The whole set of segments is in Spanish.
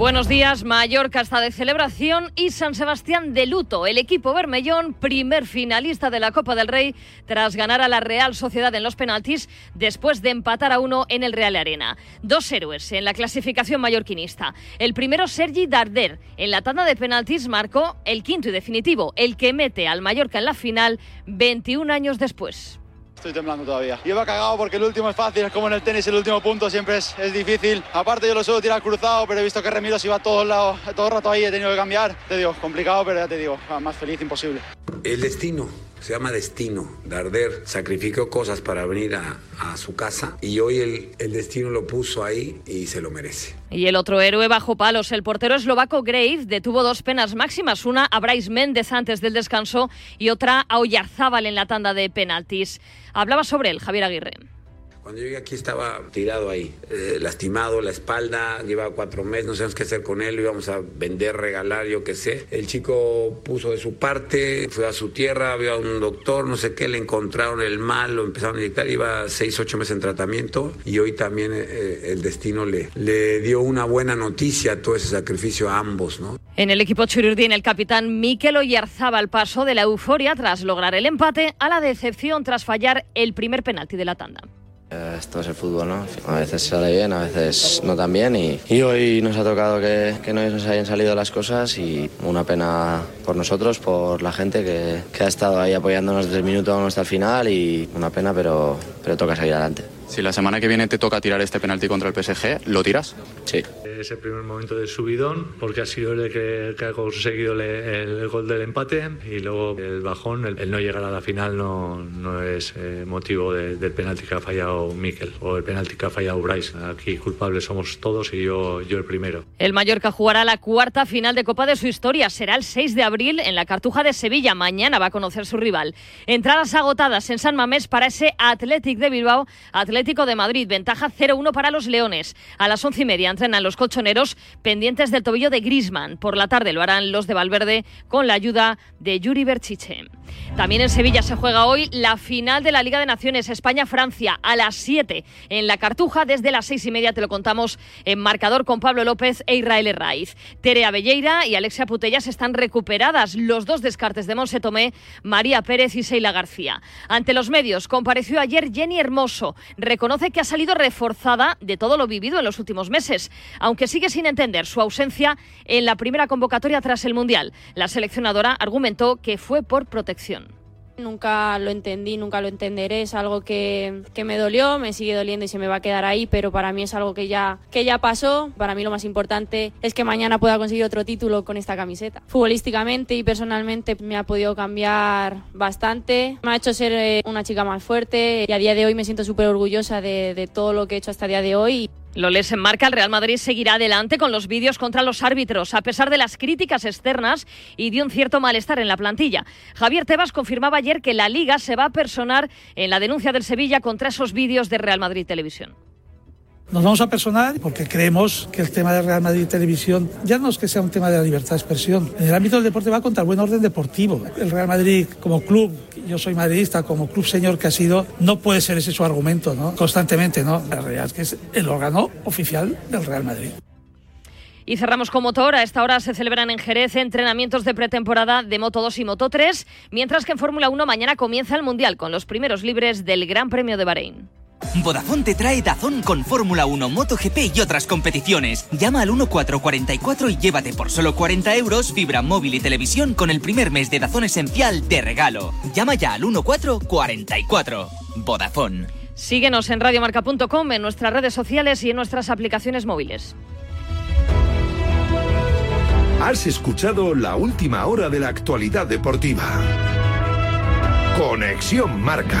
Buenos días, Mallorca está de celebración y San Sebastián de luto. El equipo Bermellón, primer finalista de la Copa del Rey, tras ganar a la Real Sociedad en los penaltis, después de empatar a uno en el Real Arena. Dos héroes en la clasificación mallorquinista. El primero, Sergi Darder. En la tanda de penaltis marcó el quinto y definitivo, el que mete al Mallorca en la final 21 años después. Estoy temblando todavía. He cagado porque el último es fácil, es como en el tenis, el último punto siempre es, es difícil. Aparte yo lo suelo tirar cruzado, pero he visto que Remiro se iba a todos lados, todo el rato ahí, he tenido que cambiar. Te digo, complicado, pero ya te digo, más feliz imposible. El destino se llama destino. Darder sacrificó cosas para venir a, su casa y hoy el, el, destino lo puso ahí y se lo merece. Y el otro héroe bajo palos, el portero eslovaco Grave, detuvo dos penas máximas, una a Bryce Méndez antes del descanso y otra a Oyarzábal en la tanda de penaltis. Hablaba sobre él Javier Aguirre. Cuando llegué aquí estaba tirado ahí, eh, lastimado, la espalda, llevaba cuatro meses, no sabíamos qué hacer con él, lo íbamos a vender, regalar, yo qué sé. El chico puso de su parte, fue a su tierra, vio a un doctor, no sé qué, le encontraron el mal, lo empezaron a inyectar, iba seis, ocho meses en tratamiento y hoy también eh, el destino le, dio una buena noticia, todo ese sacrificio a ambos, ¿no? En el equipo Churirdín, el capitán Mikel Oyarzábal pasó de la euforia tras lograr el empate a la decepción tras fallar el primer penalti de la tanda. Esto es el fútbol, ¿no? A veces sale bien, a veces no tan bien y, hoy nos ha tocado que, no nos hayan salido las cosas y una pena por nosotros, por la gente que, que ha estado ahí apoyándonos desde el minuto hasta el final y una pena, pero, pero toca seguir adelante. Si la semana que viene te toca tirar este penalti contra el PSG, ¿lo tiras? Sí. Ese primer momento de subidón, porque ha sido el que, que ha conseguido el, el, gol del empate y luego el bajón, el, el no llegar a la final no, no es eh, motivo de, del penalti que ha fallado Mikel o el penalti que ha fallado Bryce. Aquí culpables somos todos y yo, yo el primero. El Mallorca jugará la cuarta final de Copa de su historia. Será el 6 de abril en la Cartuja de Sevilla. Mañana va a conocer su rival. Entradas agotadas en San Mamés para ese Athletic de Bilbao, Atlético de Madrid. Ventaja 0-1 para los Leones. A las once y media entrenan los colchoneros pendientes del tobillo de Grisman. Por la tarde lo harán los de Valverde con la ayuda de Yuri Berchiche. También en Sevilla se juega hoy la final de la Liga de Naciones España-Francia a las 7 en la Cartuja. Desde las seis y media te lo contamos en marcador con Pablo López e Israel Herraiz. Terea Belleira y Alexia Putellas están recuperadas. Los dos descartes de Monse Tomé, María Pérez y Seila García. Ante los medios compareció ayer Jenny Hermoso. Reconoce que ha salido reforzada de todo lo vivido en los últimos meses, aunque sigue sin entender su ausencia en la primera convocatoria tras el Mundial. La seleccionadora argumentó que fue por protección. Nunca lo entendí, nunca lo entenderé, es algo que, que, me dolió, me sigue doliendo y se me va a quedar ahí, pero para mí es algo que ya, que ya pasó. Para mí lo más importante es que mañana pueda conseguir otro título con esta camiseta. Futbolísticamente y personalmente me ha podido cambiar bastante, me ha hecho ser una chica más fuerte y a día de hoy me siento súper orgullosa de, de todo lo que he hecho hasta el día de hoy. Lo les enmarca, el Real Madrid seguirá adelante con los vídeos contra los árbitros, a pesar de las críticas externas y de un cierto malestar en la plantilla. Javier Tebas confirmaba ayer que la Liga se va a personar en la denuncia del Sevilla contra esos vídeos de Real Madrid Televisión. Nos vamos a personar porque creemos que el tema de Real Madrid Televisión ya no es que sea un tema de la libertad de expresión. En el ámbito del deporte va contra el buen orden deportivo. El Real Madrid como club, yo soy madridista, como club señor que ha sido, no puede ser ese su argumento, ¿no? Constantemente, ¿no? La realidad es que es el órgano oficial del Real Madrid. Y cerramos con motor. A esta hora se celebran en Jerez entrenamientos de pretemporada de Moto 2 y Moto 3, mientras que en Fórmula 1 mañana comienza el Mundial con los primeros libres del Gran Premio de Bahrein. Vodafone te trae Dazón con Fórmula 1, MotoGP y otras competiciones. Llama al 1444 y llévate por solo 40 euros fibra móvil y televisión con el primer mes de Dazón esencial de regalo. Llama ya al 1444. Vodafone. Síguenos en radiomarca.com, en nuestras redes sociales y en nuestras aplicaciones móviles. Has escuchado la última hora de la actualidad deportiva. Conexión Marca.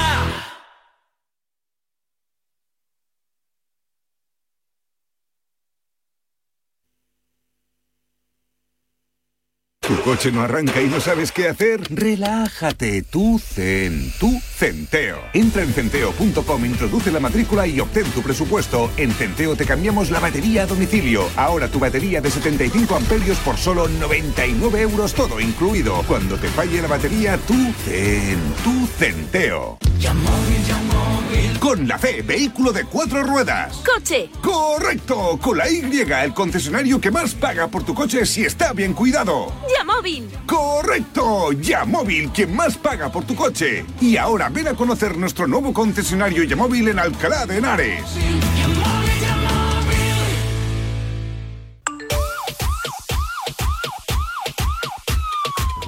¿Tu coche no arranca y no sabes qué hacer? Relájate, tú Zen, tú Centeo. Entra en centeo.com, introduce la matrícula y obtén tu presupuesto. En Centeo te cambiamos la batería a domicilio. Ahora tu batería de 75 amperios por solo 99 euros todo incluido. Cuando te falle la batería, tú Zen, tú Centeo. Con la fe, vehículo de cuatro ruedas. ¡Coche! ¡Correcto! Con la Y, el concesionario que más paga por tu coche si está bien cuidado. ¡Yamóvil! ¡Correcto! Yamóvil, quien más paga por tu coche. Y ahora ven a conocer nuestro nuevo concesionario Yamóvil en Alcalá de Henares.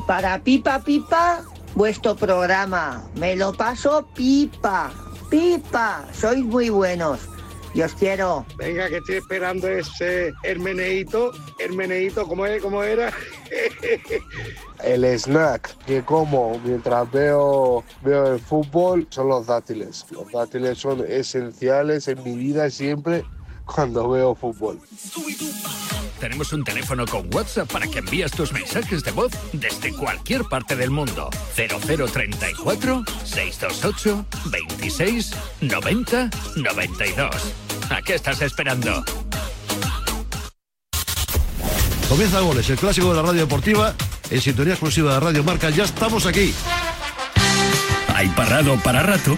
Para Pipa Pipa, vuestro programa. Me lo paso pipa. Pipa, sois muy buenos. Y os quiero. Venga, que estoy esperando ese Hermeneito. Hermeneito, ¿cómo, es? ¿cómo era? El snack que como mientras veo, veo el fútbol son los dátiles. Los dátiles son esenciales en mi vida siempre cuando veo fútbol. Tenemos un teléfono con WhatsApp para que envíes tus mensajes de voz desde cualquier parte del mundo. 0034 628 26 90 92. ¿A qué estás esperando? Comienza Goles, el clásico de la radio deportiva, en sintonía exclusiva de Radio Marca. Ya estamos aquí. Hay parado para rato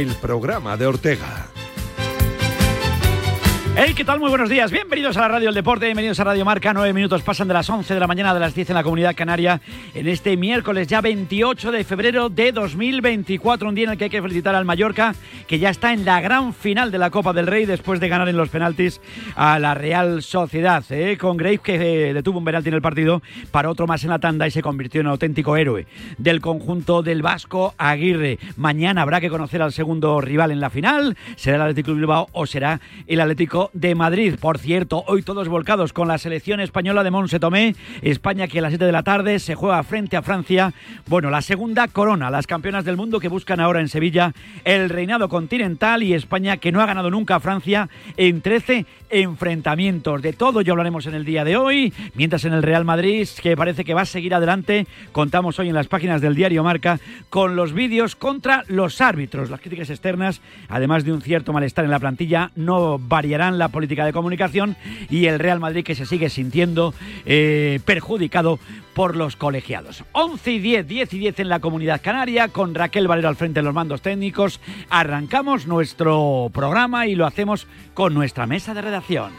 El programa de Ortega. Hey, ¿qué tal? Muy buenos días. Bienvenidos a la Radio del Deporte, bienvenidos a Radio Marca. Nueve minutos pasan de las 11 de la mañana de las 10 en la Comunidad Canaria en este miércoles ya 28 de febrero de 2024, un día en el que hay que felicitar al Mallorca, que ya está en la gran final de la Copa del Rey después de ganar en los penaltis a la Real Sociedad, ¿eh? con Graves que eh, detuvo un penalti en el partido para otro más en la tanda y se convirtió en auténtico héroe del conjunto del Vasco Aguirre. Mañana habrá que conocer al segundo rival en la final, será el Atlético Bilbao o será el Atlético de Madrid. Por cierto, hoy todos volcados con la selección española de Monse Tomé. España que a las 7 de la tarde se juega frente a Francia. Bueno, la segunda corona, las campeonas del mundo que buscan ahora en Sevilla el reinado continental y España que no ha ganado nunca a Francia en 13 enfrentamientos. De todo ya hablaremos en el día de hoy. Mientras en el Real Madrid, que parece que va a seguir adelante, contamos hoy en las páginas del diario Marca con los vídeos contra los árbitros. Las críticas externas, además de un cierto malestar en la plantilla, no variarán la política de comunicación y el Real Madrid que se sigue sintiendo eh, perjudicado por los colegiados. 11 y 10, 10 y 10 en la comunidad canaria, con Raquel Valero al frente de los mandos técnicos. Arrancamos nuestro programa y lo hacemos con nuestra mesa de redacción.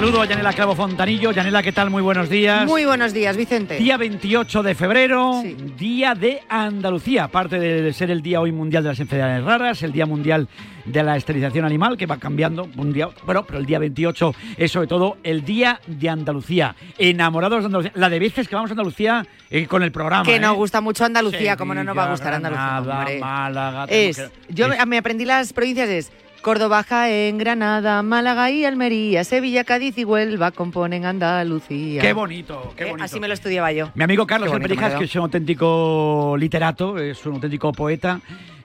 Saludo a Yanela Clavo Fontanillo. Yanela, ¿qué tal? Muy buenos días. Muy buenos días, Vicente. Día 28 de febrero, Día de Andalucía. Aparte de ser el Día hoy mundial de las enfermedades raras, el Día mundial de la esterilización animal, que va cambiando un día, bueno, pero el día 28 es sobre todo el Día de Andalucía. Enamorados de Andalucía. La de veces que vamos a Andalucía eh, con el programa. Que nos ¿eh? gusta mucho Andalucía, como no nos va a gustar Andalucía. Hombre. Málaga, Es, que- yo es- me aprendí las provincias, es Córdoba, Jaén, Granada, Málaga y Almería, Sevilla, Cádiz y Huelva componen Andalucía. Qué bonito, qué Eh, bonito. así me lo estudiaba yo. Mi amigo Carlos Alperijas, que es un auténtico literato, es un auténtico poeta,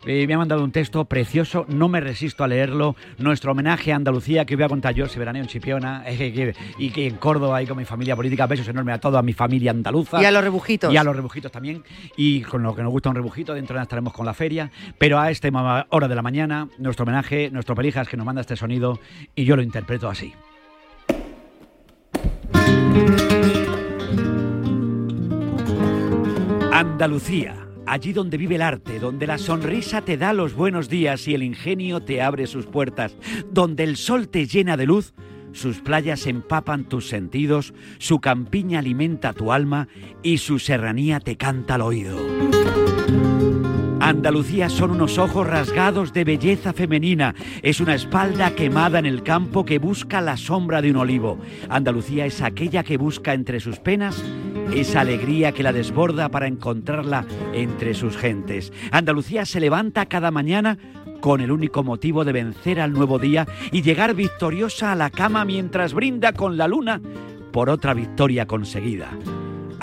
eh, me ha mandado un texto precioso, no me resisto a leerlo. Nuestro homenaje a Andalucía, que voy a contar yo, ese veraneo en Chipiona, eh, y que en Córdoba, y con mi familia política, besos enormes a toda mi familia andaluza. Y a los rebujitos. Y a los rebujitos también. Y con lo que nos gusta un rebujito, dentro de nada estaremos con la feria. Pero a esta hora de la mañana, nuestro homenaje, nuestro Perijas, que nos manda este sonido, y yo lo interpreto así. Andalucía, allí donde vive el arte, donde la sonrisa te da los buenos días y el ingenio te abre sus puertas, donde el sol te llena de luz, sus playas empapan tus sentidos, su campiña alimenta tu alma y su serranía te canta al oído. Andalucía son unos ojos rasgados de belleza femenina, es una espalda quemada en el campo que busca la sombra de un olivo. Andalucía es aquella que busca entre sus penas esa alegría que la desborda para encontrarla entre sus gentes. Andalucía se levanta cada mañana con el único motivo de vencer al nuevo día y llegar victoriosa a la cama mientras brinda con la luna por otra victoria conseguida.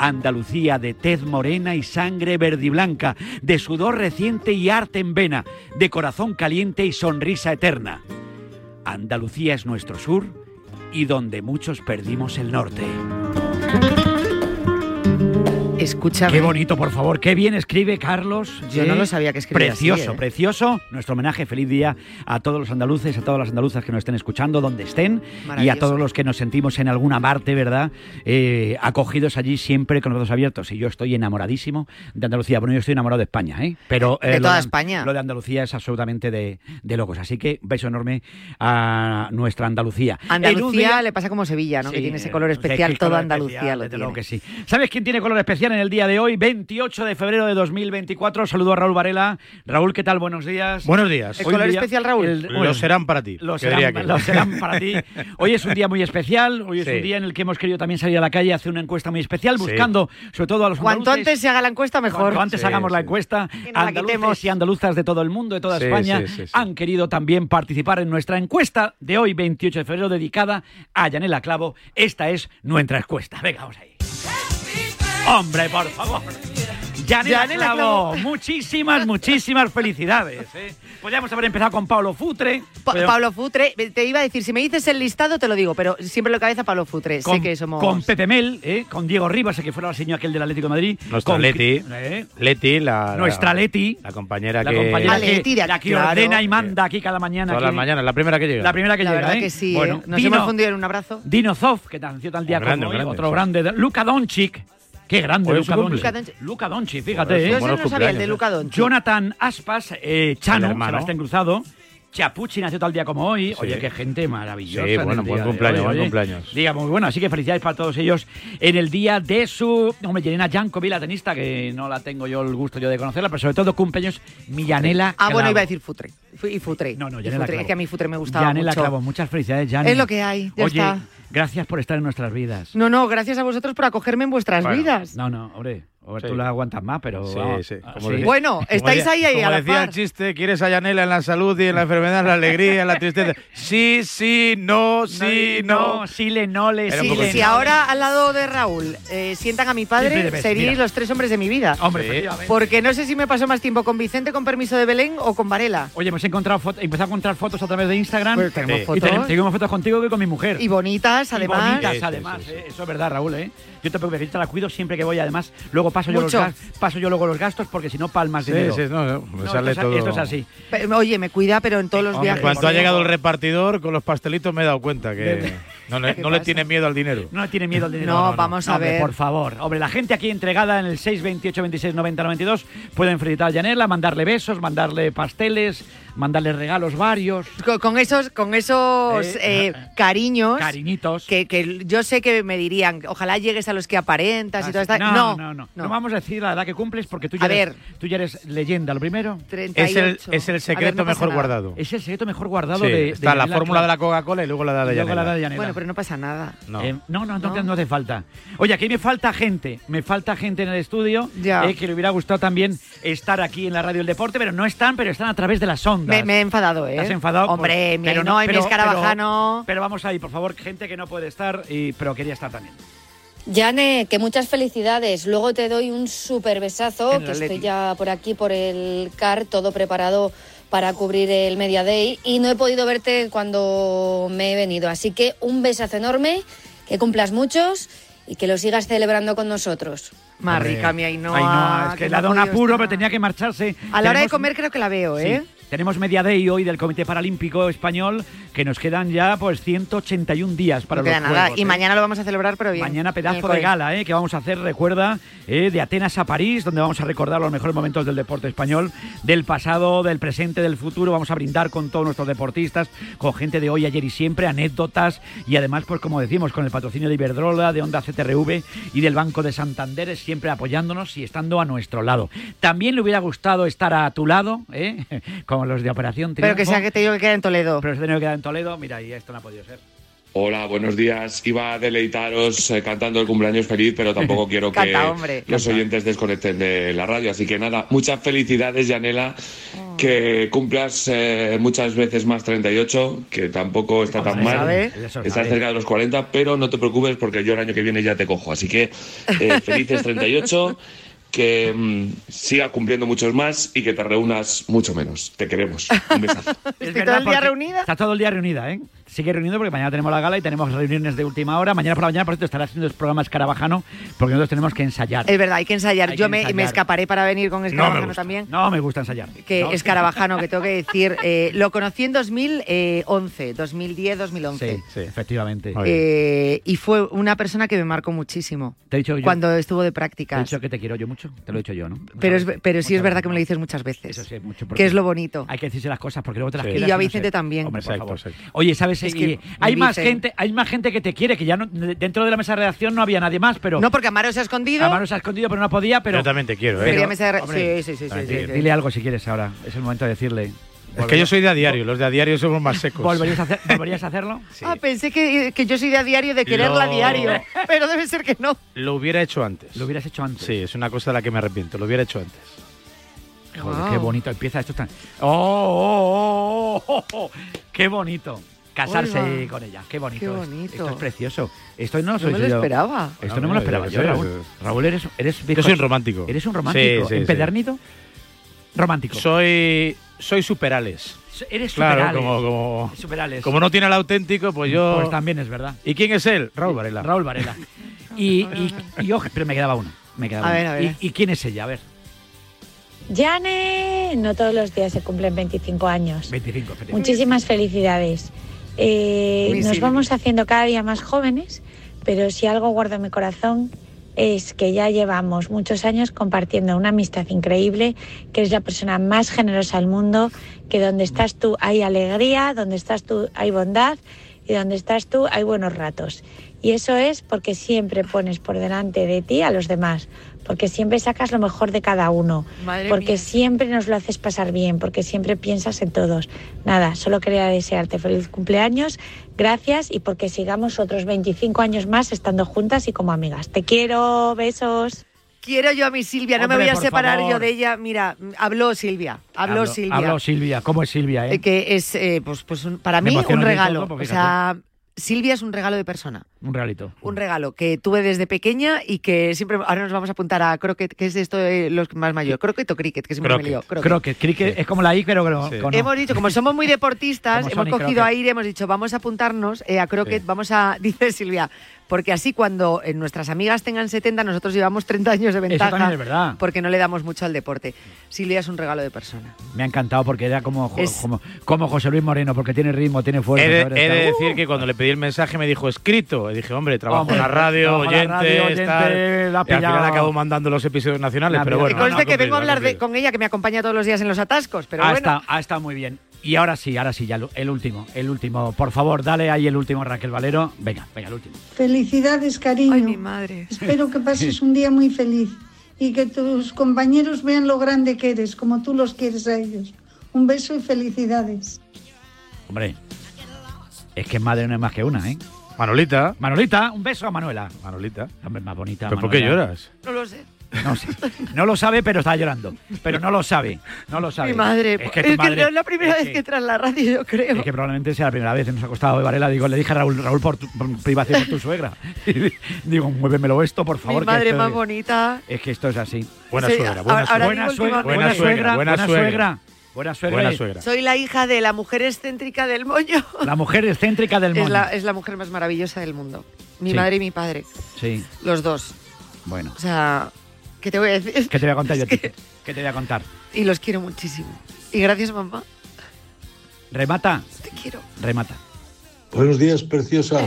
Andalucía de tez morena y sangre verde y blanca, de sudor reciente y arte en vena, de corazón caliente y sonrisa eterna. Andalucía es nuestro sur y donde muchos perdimos el norte. Escúchame. Qué bonito, por favor. Qué bien escribe Carlos. Yo ¿eh? no lo sabía que escribía así, Precioso, ¿eh? precioso. Nuestro homenaje, feliz día a todos los andaluces, a todas las andaluzas que nos estén escuchando, donde estén, y a todos los que nos sentimos en alguna parte, ¿verdad? Eh, acogidos allí siempre con los brazos abiertos. Y yo estoy enamoradísimo de Andalucía. Bueno, yo estoy enamorado de España, ¿eh? Pero, eh, De lo toda España. Lo de Andalucía es absolutamente de, de locos. Así que beso enorme a nuestra Andalucía. Andalucía día- le pasa como Sevilla, ¿no? que tiene ese color especial, toda color Andalucía especial, lo desde tiene. luego que sí. ¿Sabes quién tiene color especial en el día de hoy? 28 de febrero de 2024. Saludo a Raúl Varela. Raúl, ¿qué tal? Buenos días. Buenos días. Hoy ¿El color día- especial, Raúl? el- Lo serán para ti. Lo serán, aquel. lo serán para ti. Hoy es un día muy especial. Hoy es Sí. un día en el que hemos querido también salir a la calle y hacer una encuesta muy especial, Sí. buscando sobre todo a los Cuanto andaluces. antes se haga la encuesta, mejor. Cuanto antes Sí, hagamos la encuesta, la andaluces quitemos. y andaluzas de todo el mundo, de toda Sí, España, sí, sí, sí. han querido también participar en nuestra encuesta de hoy, 28 de febrero, dedicada a Yanela Clavo. Esta es nuestra encuesta. Venga, vamos ahí. Hombre, por favor. Yanela, Yanela muchísimas, muchísimas felicidades. ¿eh? Podríamos haber empezado con Pablo Futre. Pa- pero- Pablo Futre, te iba a decir, si me dices el listado te lo digo, pero siempre lo cabeza Pablo Futre. con, sé que somos. con Pepe Mel, ¿eh? con Diego Rivas, el que fuera el señor aquel del Atlético de Madrid. Nuestra con, Leti. ¿eh? Leti, la, Nuestra la- Leti. La compañera La que. compañera que, Leti, de la que claro. ordena y manda aquí cada mañana. Todas las mañanas, la primera que llega. La primera que La llega, verdad ¿eh? que sí, Bueno, ¿eh? Nos Dino, hemos fundido en un abrazo. Dino Zoff, que nació tal día Un como un hoy, grande, otro sí. grande. Luca Doncic. Qué grande, Luca. Doncic. Luca Doncic, fíjate, ¿eh? Yo ese buenos no sabía el de cumpleaños, Luca Doncic. Jonathan Aspas, eh, Chano. Sebastián Cruzado. Chapuchi nació tal día como hoy. Oye, qué gente maravillosa. Sí, bueno, buen cumpleaños, buen oye. cumpleaños. Día muy bueno, así que felicidades para todos ellos en el día de su. Hombre, Jelena Jankovic, la tenista, que no la tengo yo el gusto yo de conocerla, pero sobre todo cumpleaños Millanela. Ah, bueno, iba a decir Futre. Fu- Y Futre. No, no, Yanela Futre. Clavo. Es que a mí Futre me gustaba Yanela mucho. Clavo, muchas felicidades, Yanela. Es lo que hay, ya Oye, está. gracias por estar en nuestras vidas. No, no, gracias a vosotros por acogerme en vuestras Bueno, vidas. No, no, hombre, o Sí. tú la aguantas más, pero. Sí, vamos, sí. ah, Como sí. decía- Bueno, estáis ahí, ahí, Como a la decía par. el chiste, ¿quieres a Yanela en la salud y en la enfermedad, en la alegría, en la tristeza? Sí, sí, no, sí, no. no, sí, le, no, le, sí, le, Si, no, ahora al lado de Raúl eh, sientan a mi padre, debes, seríais mira. los tres hombres de mi vida. Hombre. Porque no sé si me pasó más tiempo con Vicente con permiso de Belén o con Varela. Oye, hemos encontrado fotos, empezado a encontrar fotos a través de Instagram. Pues tenemos Sí. Y fotos. tenemos, tenemos fotos contigo que con mi mujer. Y bonitas, Y además. bonitas, Sí, sí, además, sí, sí. ¿eh? Eso es verdad, Raúl, ¿eh? Yo te preocupes, yo te la cuido siempre que voy, además. Luego paso yo, los paso yo luego los gastos porque si no palmas Sí, dinero. sí, no, no, me No, sale esto, es, todo. esto es así. Pero, Oye, me cuida, pero en todos los Hombre, En viajes. cuanto ha llegado el repartidor con los pastelitos me he dado cuenta que no, le- ¿Qué no le tiene miedo al dinero. No tiene miedo al dinero. No, vamos a hombre, ver. Por favor. Hombre, la gente aquí entregada en el 628 26 90 92 pueden felicitar a Yanela, mandarle besos, mandarle pasteles, mandarle regalos varios, Con, con esos, con esos Eh, eh, cariños. cariñitos. Que, que yo sé que me dirían, ojalá llegues a los que aparentas y Ah, toda sí. esta. no, No, no, no, no. vamos a decir la edad que cumples porque tú ya, A eres, ver. tú ya eres leyenda, lo primero. 38. Es el, es el ver, secreto no mejor nada. guardado. Es el secreto mejor guardado Sí, de, de está la fórmula de la Coca-Cola y luego la edad de Y luego la Yanela. edad de Yanela. Bueno, pero no pasa nada. No. Eh, no, no, no, ¿No? no te falta. Oye, aquí me falta gente, me falta gente en el estudio Ya. eh, que le hubiera gustado también estar aquí en la radio del deporte, pero no están, pero están a través de las ondas. Me, me he enfadado, ¿eh? ¿Te has enfadado? Hombre, Pues- mi pero y mi pero- escarabajano. Pero, pero vamos ahí, por favor, gente que no puede estar, y, pero quería estar también. Yane, que muchas felicidades. Luego te doy un súper besazo, que estoy ya por aquí, por el CAR, todo preparado para cubrir el Media Day. Y no he podido verte cuando me he venido. Así que un besazo enorme, que cumplas muchos y que lo sigas celebrando con nosotros. Más rica mi Ainhoa. Ainhoa, es que que le ha no dado un ha podido apuro, estar. pero tenía que marcharse. A la hora de comer creo que la veo, Sí. Tenemos media day hoy del Comité Paralímpico Español, que nos quedan ya pues 181 días para no los queda nada. Juegos, y ¿eh? mañana lo vamos a celebrar, pero bien. Mañana pedazo de gala ¿eh? que vamos a hacer, recuerda, eh, de Atenas a París, donde vamos a recordar los mejores momentos del deporte español, del pasado, del presente, del futuro. Vamos a brindar con todos nuestros deportistas, con gente de hoy, ayer y siempre, anécdotas y además, pues como decimos, con el patrocinio de Iberdrola, de Onda CTRV y del Banco de Santander, siempre apoyándonos y estando a nuestro lado. También le hubiera gustado estar a tu lado, ¿eh? como los de Operación Pero que Triunfo, sea que te digo que queda en Toledo. pero se ha tenido que quedar en Toledo. Mira, y esto no ha podido ser. Hola, buenos días. Iba a deleitaros eh, cantando el cumpleaños feliz, pero tampoco quiero que Canta, hombre. los oyentes desconecten de la radio. Así que nada, muchas felicidades, Yanela. Oh. Que cumplas eh, muchas veces más 38, que tampoco está tan se mal. se Estás cerca de los 40, pero no te preocupes porque yo el año que viene ya te cojo. Así que eh, felices 38. Que mm, siga cumpliendo muchos más y que te reúnas mucho menos. Te queremos. Un besazo. Estoy todo el día reunida. Está todo el día reunida, ¿eh? Sigue reunido porque mañana tenemos la gala y tenemos reuniones de última hora. Mañana por la mañana, por cierto, estará haciendo el programa Escarabajano porque nosotros tenemos que ensayar. Es verdad, hay que ensayar. Hay Yo que me, ensayar. me escaparé para venir con No me Escarabajano gusta. también. No me gusta ensayar. Que No. Escarabajano, que tengo que decir, eh, lo conocí en 2011, 2010, 2011. Sí, sí, efectivamente. Eh, y fue una persona que me marcó muchísimo Te he dicho yo. cuando estuvo de Te he prácticas. dicho que te quiero yo mucho. Te lo he dicho yo, ¿no? Pero, es, pero sí es verdad veces. que me lo dices muchas veces. Eso sí, mucho. que es lo bonito. Hay que decirse las cosas porque luego te las Sí. quedas Y yo a no Vicente sé. también. Hombre, por Exacto, favor. Oye, ¿sabes? Es Y- que hay más Vicen- gente, hay más gente que te quiere, que ya no, dentro de la mesa de redacción no había nadie más, pero. No, porque Amaro se ha escondido. Amaro se ha escondido, pero no podía, pero. Yo también te quiero, ¿eh? Quería mesa de re- hombre, sí, sí, sí, sí, sí, sí. Dile algo si quieres ahora. Es el momento de decirle. Es que yo soy de a diario, los de a diario somos más secos. ¿Volverías a, hacer- ¿volverías a hacerlo? Ah, pensé que, que yo soy de a diario de quererla a diario. Pero debe ser que no. Lo hubiera hecho antes. Lo hubieras hecho antes. Sí, es una cosa de la que me arrepiento. Lo hubiera hecho antes. Joder, Wow. qué bonito empieza esto tan. ¡Oh, oh, oh, oh! ¡Qué bonito! Casarse con ella, qué bonito. Qué es. bonito. Esto es precioso. Esto no, No soy me lo yo. esperaba. Esto Ah, no me lo esperaba yo. Raúl. Raúl, eres, eres Yo soy un romántico. Eres un romántico. Sí, sí, sí. ¿Empedernido? Romántico. Soy, soy superales. Eres Claro, superales. como, como, Superales. como no tiene el auténtico, pues yo... Pues también es verdad. ¿Y quién es él? Raúl Varela. Raúl Varela. Y, y, y ojo, pero me quedaba uno. Me quedaba A uno. ver, a ver. ¿Y, y quién es ella? A ver, Yane, no todos los días se cumplen 25 años. 25, efectivamente. Muchísimas felicidades. Eh, nos vamos haciendo cada día más jóvenes, pero si algo guardo en mi corazón es que ya llevamos muchos años compartiendo una amistad increíble, que eres la persona más generosa del mundo, que donde estás tú hay alegría, donde estás tú hay bondad y donde estás tú hay buenos ratos. Y eso es porque siempre pones por delante de ti a los demás, porque siempre sacas lo mejor de cada uno, Madre porque mía. siempre nos lo haces pasar bien, porque siempre piensas en todos. Nada, solo quería desearte feliz cumpleaños, gracias y porque sigamos otros 25 años más estando juntas y como amigas. Te quiero, besos. Quiero yo a mi Silvia, no me voy a separar favor. yo de ella. Mira, habló Silvia, habló, Silvia. Habló Silvia. ¿Cómo es Silvia, eh? Que es, eh, pues, pues un- para Me mí, un todo, regalo. o sea, Silvia es un regalo de persona. Un realito. Un regalo que tuve desde pequeña y que siempre. Ahora nos vamos a apuntar a croquet, que es esto de los más mayores. Croquet o cricket, que siempre me lío. Croquet. Croquet. Cricket es como la I, pero con- con- Hemos dicho, como somos muy deportistas, hemos cogido Croquet. aire, hemos dicho, vamos a apuntarnos eh, a croquet, vamos a, dice Silvia, porque así cuando eh, nuestras amigas tengan 70, nosotros llevamos 30 años de ventaja. también es verdad. Porque no le damos mucho al deporte. Silvia es un regalo de persona. Me ha encantado porque era como, Es- como, como José Luis Moreno, porque tiene ritmo, tiene fuerza. He de, he de Está- decir que cuando le pedí el mensaje me dijo escrito. Y dije, hombre, trabajo Hombre, en la radio, en la oyente, radio, oyente, tal. la ha Y al final acabo mandando los episodios nacionales, La pero bueno. que no, conste ha que vengo a hablar de, con ella, que me acompaña todos los días en los atascos, pero ha, bueno. estado, ha estado muy bien. Y ahora sí, ahora sí, ya lo- el último, el último. Por favor, dale ahí el último, Raquel Valero. Venga, venga, el último. Felicidades, cariño. Ay, mi madre. Espero que pases un día muy feliz y que tus compañeros vean lo grande que eres, como tú los quieres a ellos. Un beso y felicidades. Hombre, es que madre no es más que una, ¿eh? Manolita. Manolita, un beso a Manuela. Manolita. Hombre, más bonita. ¿Pero por qué lloras? No lo sé. No sé. No lo sabe, pero está llorando. Pero no lo sabe. No lo sabe. Mi madre. Es que, Es tu que madre- no es la primera es vez que- en la radio, yo creo. Es que probablemente sea la primera vez. Nos ha costado hoy, Varela. Digo, le dije a Raúl, Raúl, por, tu, por privacidad por tu suegra. Digo, muévemelo esto, por favor. Mi que madre esto más es- bonita. Es que esto es así. Buena Sí, suegra, buena ahora- suegra. ahora Buena suegra, buena suegra, buena buena suegra. suegra. Buena suegra. Buena y- suegra. Soy la hija de la mujer excéntrica del moño. La mujer excéntrica del moño. Es la, es la mujer más maravillosa del mundo. Mi Sí. madre y mi padre. Sí, Los dos. bueno. O sea, ¿qué te voy a decir? ¿Qué te voy a contar yo? a Es ti? que- ¿Qué te voy a contar? Y los quiero muchísimo. Y gracias, mamá. Remata. Te quiero. Remata. Buenos días, preciosa.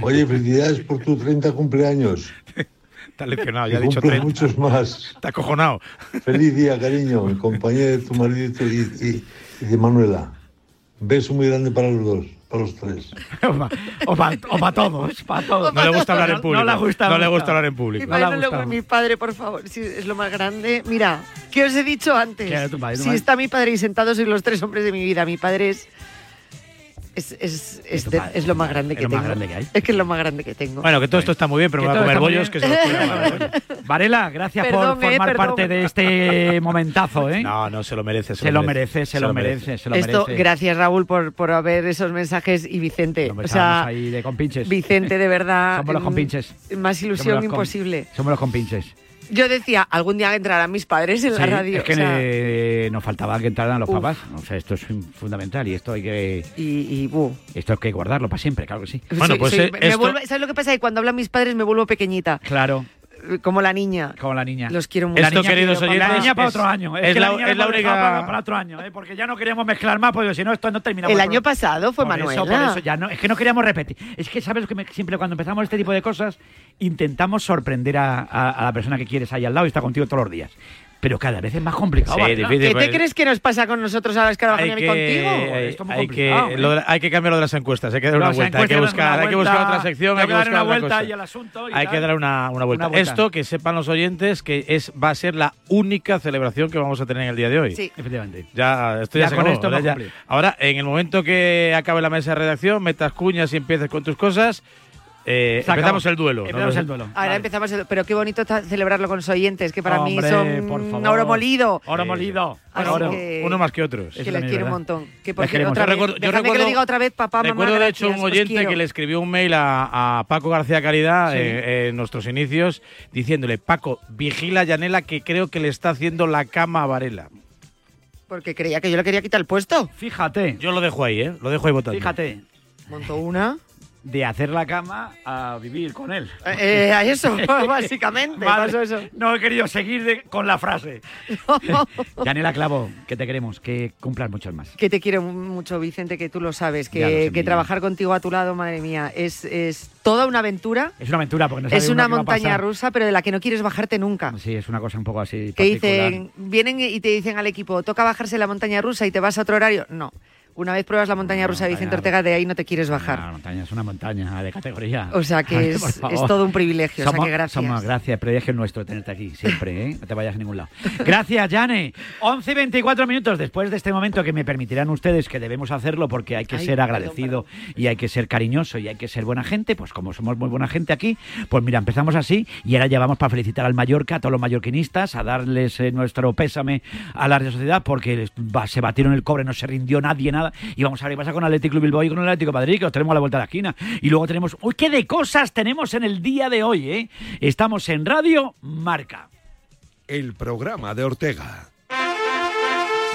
Oye, felicidades por tu 30 cumpleaños. Está leccionado, ya ha dicho cumplas 30. muchos más. Está acojonado. Feliz día, cariño, en compañía de tu marido y, y- y de Manuela. Beso muy grande para los dos, para los tres. O para todos, para todos. No le gusta hablar en público. No le gusta. No le mucho. gusta hablar en Mi público. No le ha padre, no le- mi padre, por favor, si es lo más grande. Mira, ¿qué os he dicho antes? ¿Qué era tu padre, tu si madre? está mi padre y sentados sois los tres hombres de mi vida. Mi padre es. Es, es, es, tu de- padre? es lo más grande Es que lo tengo. más grande que hay. Es que es lo más grande que tengo. Bueno, que todo esto está muy bien, pero Que me voy a comer bollos que se los. Varela, gracias Perdón, por eh, formar parte de este momentazo, ¿eh? No, no, se lo merece. Se lo merece, se lo merece, se lo Esto, merece. gracias Raúl por, por haber esos mensajes y Vicente. O sea, ahí de compinches. Vicente, de verdad. Somos los mm, compinches. Más Somos ilusión imposible. Somos los compinches. Yo decía, algún día entrarán mis padres en la radio. Es que o sea, nos faltaba que entraran los Uf. papás. O sea, esto es fundamental y esto hay que. y. Esto hay que guardarlo para siempre, claro que sí. Bueno, pues eh, me- me esto- vuelvo- ¿Sabes lo que pasa? Que cuando hablan mis padres me vuelvo pequeñita, Claro, como la niña. como la niña. Los quiero mucho. La Esto, niña, queridos oyentes, la niña para otro año. Es, es que la- la, niña es la hemos dejado única- para, para otro año, ¿eh? porque ya no queríamos mezclar más, porque si no, esto no terminamos. El año pasado fue Por Manuela. eso, por eso, ya no, es que no queríamos repetir. Es que, ¿sabes lo que me- siempre cuando empezamos este tipo de cosas, intentamos sorprender a, a- a la persona que quieres ahí al lado y está contigo todos los días. Pero cada vez es más complicado. Sí, Varela. difícil. ¿Qué pues- te crees que nos pasa con nosotros ahora, Hay que, contigo? Esto es muy hay, complicado, que, ¿eh? lo hay que cambiar lo de las encuestas, hay que dar una vuelta, hay que buscar, hay que otra sección, hay que buscar una otra vuelta cosa. y el asunto y Hay tal. que dar una, una vuelta. Una vuelta. Esto que sepan los oyentes que es va a ser la única celebración que vamos a tener en el día de hoy. Sí. Efectivamente. Ya, esto ya, Ya se con acabó, esto ya- ahora, en el momento que acabe la mesa de redacción, metas cuñas y empieces con tus cosas, eh, empezamos el duelo. ¿no? Empezamos el duelo. Ahora Vale. empezamos, el- pero qué bonito ta- celebrarlo con los oyentes, que para Hombre, mí son oro molido. Oro molido. Bueno, que- uno más que otros. Que les quiero un montón. Que por otra Yo vez, recuerdo- yo que recuerdo- lo diga otra vez, papá, mamá, Recuerdo de hecho gracias, un oyente que le escribió un mail a, a Paco García Caridad Sí. eh, en nuestros inicios diciéndole, Paco, vigila a Yanela que creo que le está haciendo la cama a Varela. Porque creía que yo le quería quitar el puesto. Fíjate, Yo lo dejo ahí, ¿eh? Lo dejo ahí votando. fíjate, Montó una. De hacer la cama a vivir con él. Eh, eh, a eso, básicamente. Madre, eso. No he querido seguir de- con la frase. Yanela Clavo, que te queremos, que cumplas muchos más. Que te quiero mucho, Vicente, que tú lo sabes. Ya lo Que, que trabajar contigo a tu lado, madre mía, es, es toda una aventura. Es una aventura porque no Es una montaña rusa, pero de la que no quieres bajarte nunca. Sí, es una cosa un poco así Que particular. dicen, vienen y te dicen al equipo, toca bajarse la montaña rusa y te vas a otro horario. No. Una vez pruebas la montaña rusa de Vicente Ortega, de ahí no te quieres bajar. La montaña es una montaña de categoría. O sea que es, todo un privilegio. o Somos, sea que gracias. somos- gracias, privilegio es nuestro tenerte aquí siempre, ¿eh? No te vayas a ningún lado. Gracias, Yane. 11 y 24 minutos después de este momento que me permitirán ustedes que debemos hacerlo porque hay que Ay, ser perdón, agradecido y hay que ser cariñoso y hay que ser buena gente, pues como somos muy buena gente aquí, pues mira, empezamos así y ahora ya vamos para felicitar al Mallorca, a todos los mallorquinistas, a darles eh, nuestro pésame a la Sociedad porque se batieron el cobre, no se rindió nadie, Y vamos a ver qué pasa con Atlético Club Bilbao y con el Atlético Madrid, que los tenemos a la vuelta de la esquina. Y luego tenemos, uy, qué de cosas tenemos en el día de hoy, ¿eh? Estamos en Radio Marca. El programa de Ortega.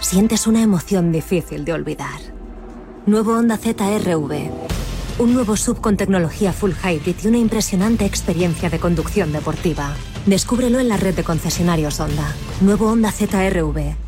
sientes una emoción difícil de olvidar. Nuevo Honda ZRV. Un nuevo sub con tecnología full hybrid y una impresionante experiencia de conducción deportiva. Descúbrelo en la red de concesionarios Honda. Nuevo Honda ZRV.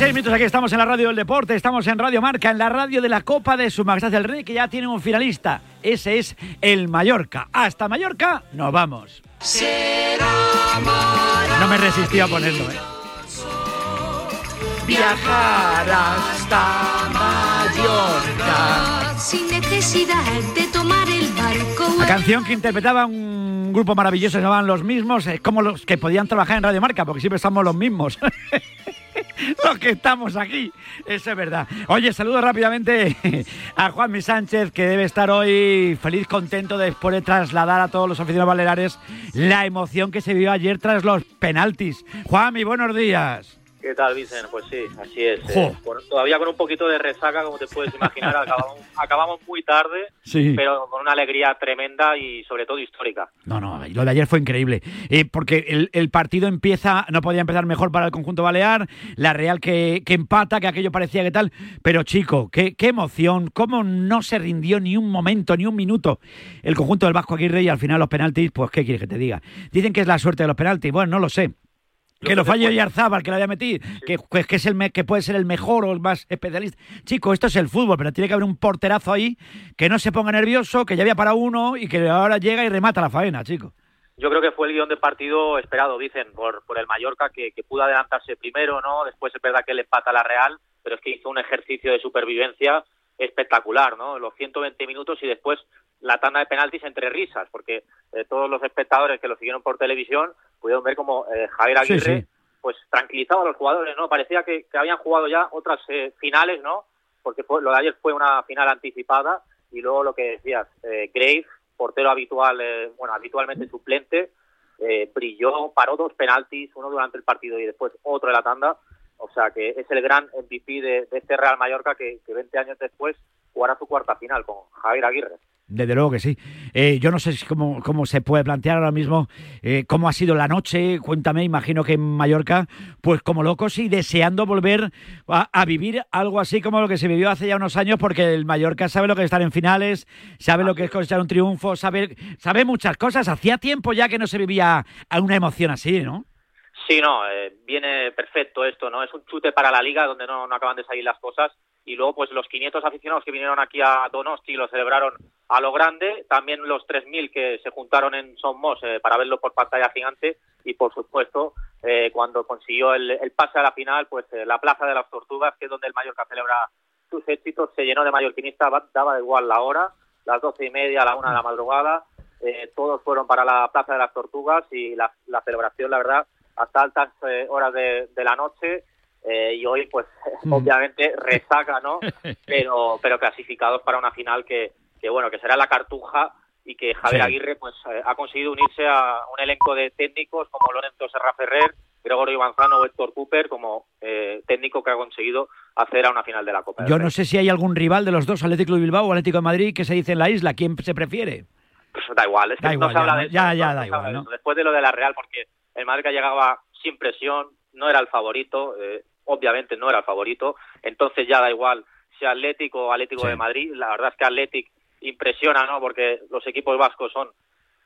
16 minutos, aquí estamos en la radio del deporte, estamos en Radio Marca, en la radio de la Copa de Su Majestad el Rey, que ya tiene un finalista. Ese es el Mallorca. Hasta Mallorca, nos vamos. No me resistí a ponerlo, ¿eh? Viajar hasta Mallorca sin necesidad de tomar el barco. La canción que interpretaba un grupo maravilloso se llamaban Los Mismos, es como los que podían trabajar en Radio Marca, porque siempre estamos los mismos. los que estamos aquí, eso es verdad. Oye, saludo rápidamente a Juanmi Sánchez, que debe estar hoy feliz, contento de trasladar a todos los aficionados baleares la emoción que se vivió ayer tras los penaltis. Juanmi, buenos días. ¿Qué tal, Vicen? Pues sí, así es. Eh, por- todavía con un poquito de resaca, como te puedes imaginar, acabamos, acabamos muy tarde, Sí. pero con una alegría tremenda y sobre todo histórica. No, no, lo de ayer fue increíble. Eh, porque el, el partido empieza, no podía empezar mejor para el conjunto balear, la Real que, que empata, que aquello parecía que tal. Pero chico, qué, qué emoción, cómo no se rindió ni un momento, ni un minuto el conjunto del Vasco Aguirre y al final los penaltis, pues qué quieres que te diga. Dicen que es la suerte de los penaltis, bueno, no lo sé. Que lo falle Yarzábal, que lo había metido, que, que, que es el me- que puede ser el mejor o el más especialista. Chico, esto es el fútbol, pero tiene que haber un porterazo ahí que no se ponga nervioso, que ya había para uno y que ahora llega y remata la faena, chico. Yo creo que fue el guion de partido esperado, dicen, por, por el Mallorca, que, que pudo adelantarse primero, ¿no? Después es verdad que le empata a la Real, pero es que hizo un ejercicio de supervivencia espectacular, ¿no? Los 120 minutos y después la tanda de penaltis entre risas, porque eh, todos los espectadores que lo siguieron por televisión pudieron ver como eh, Javier Aguirre sí. pues tranquilizaba a los jugadores, ¿no? Parecía que, que habían jugado ya otras eh, finales, ¿no? Porque fue, lo de ayer fue una final anticipada y luego lo que decías, eh, Graves, portero habitual, eh, bueno, habitualmente suplente, eh, brilló, paró dos penaltis, uno durante el partido y después otro en la tanda. O sea que es el gran MVP de, de este Real Mallorca que, que 20 años después jugará su cuarta final con Javier Aguirre. Desde luego que sí. Eh, yo no sé cómo, cómo se puede plantear ahora mismo eh, cómo ha sido la noche. Cuéntame, imagino que en Mallorca, pues como locos y deseando volver a, vivir algo así como lo que se vivió hace ya unos años, porque el Mallorca sabe lo que es estar en finales, sabe lo que es cosechar un triunfo, sabe, sabe muchas cosas. Hacía tiempo ya que no se vivía una emoción así, ¿no? Sí, no, eh, viene perfecto esto, ¿no? Es un chute para la liga donde no, no acaban de salir las cosas y luego pues los 500 aficionados que vinieron aquí a Donosti lo celebraron a lo grande, también los 3.000 que se juntaron en Somos eh, para verlo por pantalla gigante y por supuesto eh, cuando consiguió el, el pase a la final pues eh, la Plaza de las Tortugas que es donde el Mallorca celebra sus éxitos se llenó de mallorquinistas, daba igual la hora, las doce y media, la una de la madrugada, eh, todos fueron para la Plaza de las Tortugas y la, la celebración la verdad hasta altas eh, horas de, de la noche eh, y hoy pues obviamente resaca no pero pero clasificados para una final que, que bueno que será la cartuja y que Javier Sí. Aguirre pues eh, ha conseguido unirse a un elenco de técnicos como Lorenzo Serra Ferrer Gregorio Manzano o Héctor Cooper como eh, técnico que ha conseguido hacer a una final de la Copa Yo no sé si hay algún rival de los dos, Atlético de Bilbao o Atlético de Madrid, que se dice en la isla. ¿Quién se prefiere? Pues da igual, es que Da no igual, se habla ya, de da igual, de ¿no? eso. Después de lo de la Real, porque el Madrid llegaba sin presión, no era el favorito, eh, obviamente no era el favorito, entonces ya da igual si Atlético o Atlético Sí. de Madrid, la verdad es que Atlético impresiona, ¿no? Porque los equipos vascos son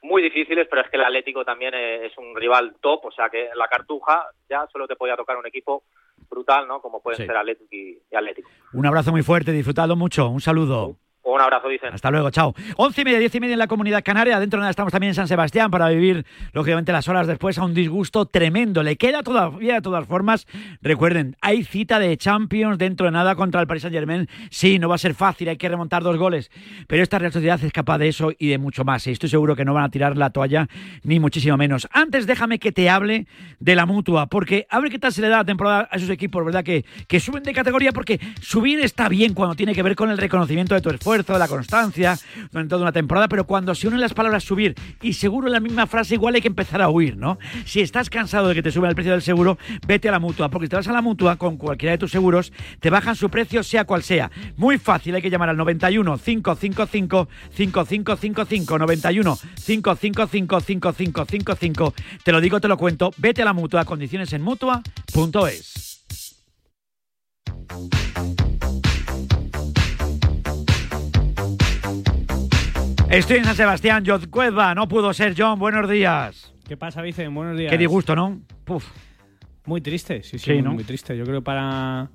muy difíciles, pero es que el Atlético también eh, es un rival top, o sea que en la Cartuja ya solo te podía tocar un equipo brutal, ¿no? Como pueden Sí. ser Atlético y, y Atlético. Un abrazo muy fuerte, disfrutado mucho. Un saludo. Un abrazo, dicen. Hasta luego, chao. Once y media, diez y media en la comunidad canaria. Dentro de nada estamos también en San Sebastián para vivir, lógicamente, las horas después a un disgusto tremendo. Le queda todavía, de todas formas. Recuerden, hay cita de Champions dentro de nada contra el Paris Saint Germain. Sí, no va a ser fácil, hay que remontar dos goles. Pero esta Real Sociedad es capaz de eso y de mucho más. Y estoy seguro que no van a tirar la toalla, ni muchísimo menos. Antes, déjame que te hable de la mutua, porque a ver qué tal se le da la temporada a esos equipos, ¿verdad? Que, que suben de categoría, porque subir está bien cuando tiene que ver con el reconocimiento de tu esfuerzo, de la constancia durante toda una temporada, pero cuando se unen las palabras subir y seguro en la misma frase, igual hay que empezar a huir, ¿no? Si estás cansado de que te suba el precio del seguro, vete a la mutua, porque si te vas a la mutua con cualquiera de tus seguros, te bajan su precio, sea cual sea. Muy fácil, hay que llamar al 91 555 5555 91 555 5555. Te lo digo, te lo cuento. Vete a la mutua, condiciones en mutua.es. Estoy en San Sebastián, John Cueva, no pudo ser John, buenos días. ¿Qué pasa, Vicen? Buenos días. Qué disgusto, ¿no? Puf. Muy triste, sí, sí, Sí, muy, ¿no? muy triste. Yo creo para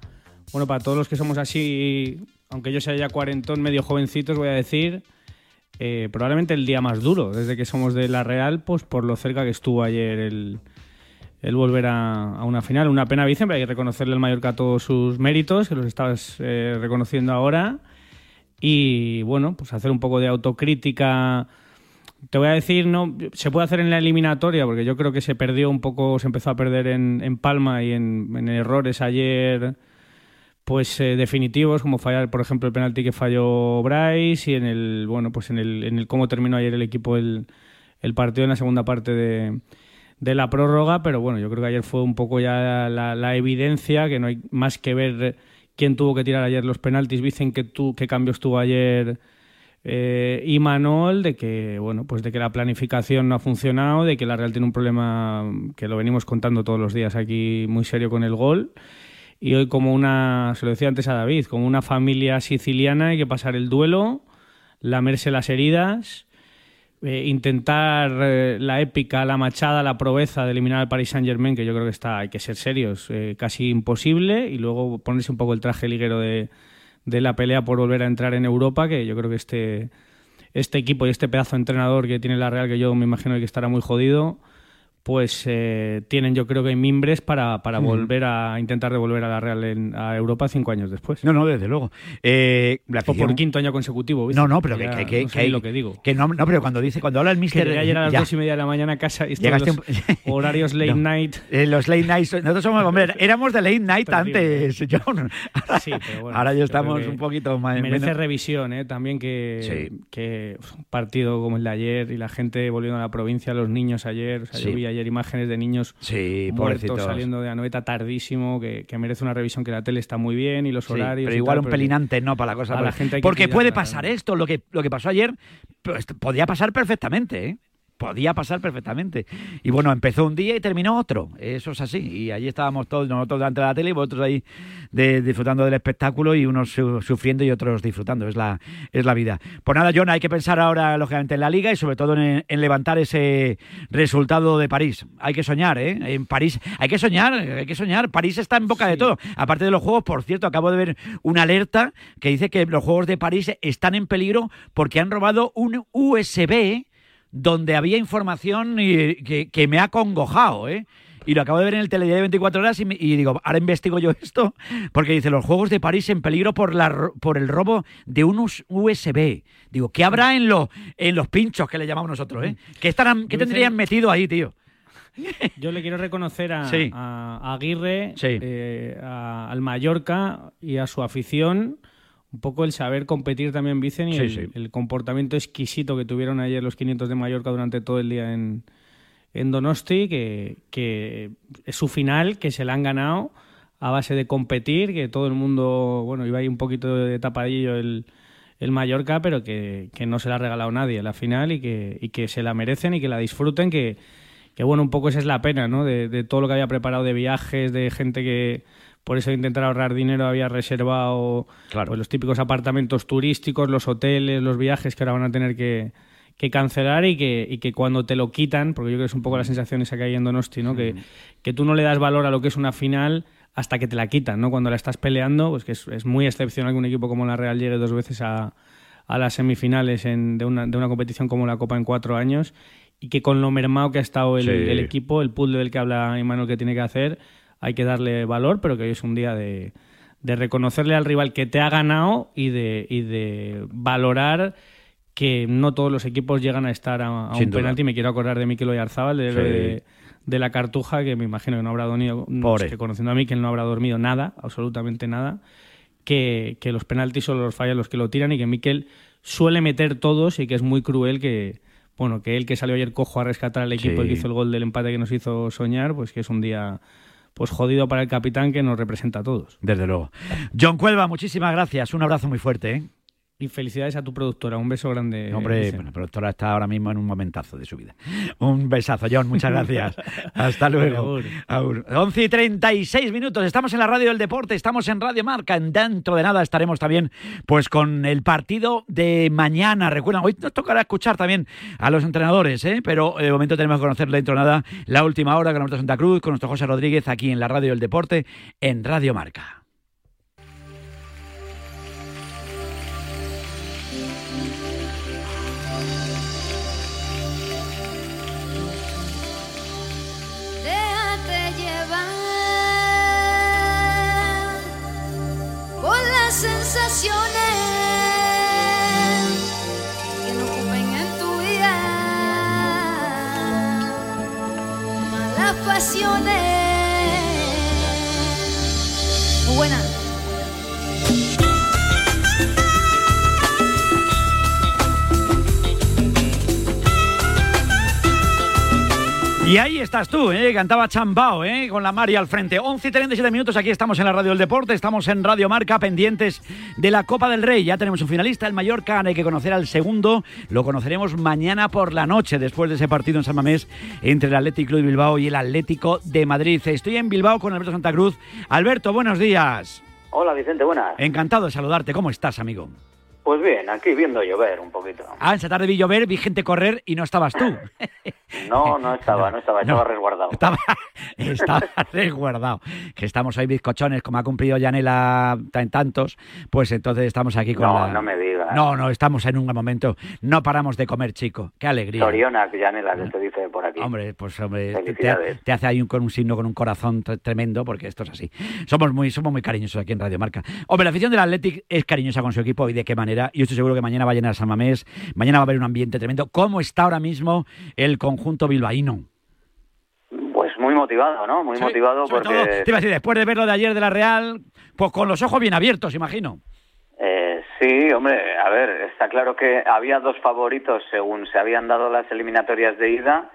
bueno para todos los que somos así, aunque yo sea ya cuarentón, medio jovencitos, voy a decir, eh, probablemente el día más duro desde que somos de la Real, pues por lo cerca que estuvo ayer el, el volver a, a una final. Una pena, Vicente, pero hay que reconocerle al Mallorca todos sus méritos, que los estabas eh, reconociendo ahora. Y bueno, pues hacer un poco de autocrítica. Te voy a decir, no, se puede hacer en la eliminatoria, porque yo creo que se perdió un poco, se empezó a perder en, en Palma y en, en errores ayer, pues eh, definitivos, como fallar, por ejemplo, el penalti que falló Bryce y en el, bueno, pues en el, en el cómo terminó ayer el equipo el, el partido en la segunda parte de, de la prórroga, pero bueno, yo creo que ayer fue un poco ya la, la evidencia, que no hay más que ver quién tuvo que tirar ayer los penaltis, dicen que tú, qué cambios tuvo ayer eh, y Manol de que bueno pues de que la planificación no ha funcionado de que la Real tiene un problema que lo venimos contando todos los días aquí muy serio con el gol. Y hoy como una se lo decía antes a David como una familia siciliana hay que pasar el duelo lamerse las heridas eh, intentar eh, la épica, la machada, la proeza de eliminar al Paris Saint Germain, que yo creo que está, hay que ser serios, eh, casi imposible, y luego ponerse un poco el traje liguero de, de la pelea por volver a entrar en Europa, que yo creo que este, este equipo y este pedazo de entrenador que tiene la Real, que yo me imagino que estará muy jodido, pues eh, tienen yo creo que mimbres para, para Mm. volver a intentar devolver a la Real en- a Europa cinco años después. No, no, desde luego. Eh, la O por afición- quinto año consecutivo. ¿viste? No, no, pero que, Ya que, que, no sé que lo que digo. que no, no, pero cuando dice, cuando habla el Que mister... llegué ayer a las ya. dos y media de la mañana a casa y Llegaste los un- horarios late No. night. Eh, los late nights, nosotros somos, hombre, éramos de late night Terrible. antes, John. Ahora, Sí, pero bueno, ahora ya estamos que un poquito más... Merece menos- revisión, ¿eh? También que, Sí. que un partido como el de ayer y la gente volviendo a la provincia, los niños ayer. O sea, Sí. yo vi ayer imágenes de niños Sí, muertos pobrecitos. saliendo de Anoeta tardísimo, que, que merece una revisión, que la tele está muy bien y los Sí, horarios. pero igual tal, un pero pelín antes, ¿no? Para la cosa. a la porque- gente porque puede pasar esto, lo que, lo que pasó ayer, pues, podía pasar perfectamente, ¿eh? Podía pasar perfectamente. Y bueno, empezó un día y terminó otro. Eso es así. Y allí estábamos todos, nosotros delante de la tele y vosotros ahí de- disfrutando del espectáculo y unos su- sufriendo y otros disfrutando. Es la, es la vida. Pues nada, John, hay que pensar ahora, lógicamente, en la liga y sobre todo en, en levantar ese resultado de París. Hay que soñar, ¿eh? En París hay que soñar, hay que soñar. París está en boca de todo. Aparte de los juegos, por cierto, acabo de ver una alerta que dice que los juegos de París están en peligro porque han robado un USB donde había información y- que, que me ha congojado, ¿eh? Y lo acabo de ver en el telediario de 24 horas y, me- y digo, ahora investigo yo esto, porque dice, los Juegos de París en peligro por, la, por el robo de un us- USB. Digo, ¿qué habrá en, los en los pinchos que le llamamos nosotros, eh? ¿Qué, estarán, qué tendrían metido ahí, tío? Yo le quiero reconocer a, Sí. a- a Aguirre, Sí. eh, a- al Mallorca y a su afición un poco el saber competir también, Vicen, y Sí, el, sí. el comportamiento exquisito que tuvieron ayer los 500 de Mallorca durante todo el día en, en Donosti, que, que es su final, que se la han ganado a base de competir, que todo el mundo, bueno, iba ahí un poquito de tapadillo el, el Mallorca, pero que, que no se la ha regalado nadie la final y que, y que se la merecen y que la disfruten, que, que bueno, un poco esa es la pena, ¿no? De, de todo lo que había preparado de viajes, de gente que por eso intentar ahorrar dinero había reservado pues, los típicos apartamentos turísticos, los hoteles, los viajes que ahora van a tener que, que cancelar y que, y que cuando te lo quitan, porque yo creo que es un poco la sensación esa que hay en Donosti, ¿no? Que, que tú no le das valor a lo que es una final hasta que te la quitan, ¿no? Cuando la estás peleando, pues que es, es muy excepcional que un equipo como la Real llegue dos veces a, a las semifinales en- de, una, de una competición como la Copa en cuatro años y que con lo mermado que ha estado el, Sí. el equipo, el puzzle del que habla Imanol que tiene que hacer, hay que darle valor, pero que hoy es un día de, de reconocerle al rival que te ha ganado y de, y de valorar que no todos los equipos llegan a estar a, un penalti. Me quiero acordar de Mikel Oyarzábal, héroe Sí. de, de la Cartuja, que me imagino que no habrá dormido, Pobre. que conociendo a Mikel no habrá dormido nada, absolutamente nada, que, que los penaltis solo los fallan los que lo tiran y que Mikel suele meter todos y que es muy cruel que, bueno, que él que salió ayer cojo a rescatar al equipo Sí. y que hizo el gol del empate que nos hizo soñar, pues que es un día pues jodido para el capitán que nos representa a todos. Desde luego. John Cuelva, muchísimas gracias. Un abrazo muy fuerte, ¿eh? Y felicidades a tu productora. Un beso grande. Hombre, bueno, la productora está ahora mismo en un momentazo de su vida. Un besazo, John, muchas gracias. Hasta luego. Agur. 11 y 36 minutos, estamos en la radio del deporte, estamos en Radio Marca. En dentro de nada estaremos también pues con el partido de mañana. Recuerda, hoy nos tocará escuchar también a los entrenadores, ¿eh? pero de momento tenemos que conocer dentro de nada la última hora con nuestro Santa Cruz, con nuestro José Rodríguez aquí en la radio del deporte, en Radio Marca. Malas pasiones. Y ahí estás tú, ¿eh? cantaba Chambao, ¿eh? con la Mari al frente. 11 y 37 minutos, aquí estamos en la Radio del Deporte, estamos en Radio Marca, pendientes de la Copa del Rey. Ya tenemos un finalista, el Mallorca, hay que conocer al segundo. Lo conoceremos mañana por la noche, después de ese partido en San Mamés entre el Atlético de Bilbao y el Atlético de Madrid. Estoy en Bilbao con Alberto Santa Cruz. Alberto, buenos días. Hola Vicente, buenas. Encantado de saludarte. ¿Cómo estás, amigo? Pues bien, aquí viendo llover un poquito. Ah, esa tarde vi llover, vi gente correr y no estabas tú. No, no estaba, no estaba, estaba resguardado. Estaba, estaba resguardado. Que estamos hoy bizcochones, como ha cumplido Yanela en tantos, pues entonces estamos aquí con No, la... no me digas. No, no, estamos en un momento. No paramos de comer, chico. Qué alegría. Soriona, Yanela, que te dice por aquí. Hombre, pues hombre, te, hace ahí un, con un signo con un corazón tre- tremendo, porque esto es así. Somos muy, somos muy cariñosos aquí en Radio Marca. Hombre, la afición del Athletic es cariñosa con su equipo y de qué manera. Y estoy seguro que mañana va a llenar San Mamés, mañana va a haber un ambiente tremendo. ¿Cómo está ahora mismo el conjunto bilbaíno? Pues muy motivado, ¿no? Muy Sí, motivado sobre porque... todo, te iba a decir, después de verlo de ayer de la Real, pues con los ojos bien abiertos, imagino. Eh, sí, hombre, a ver, está claro que había dos favoritos según se habían dado las eliminatorias de ida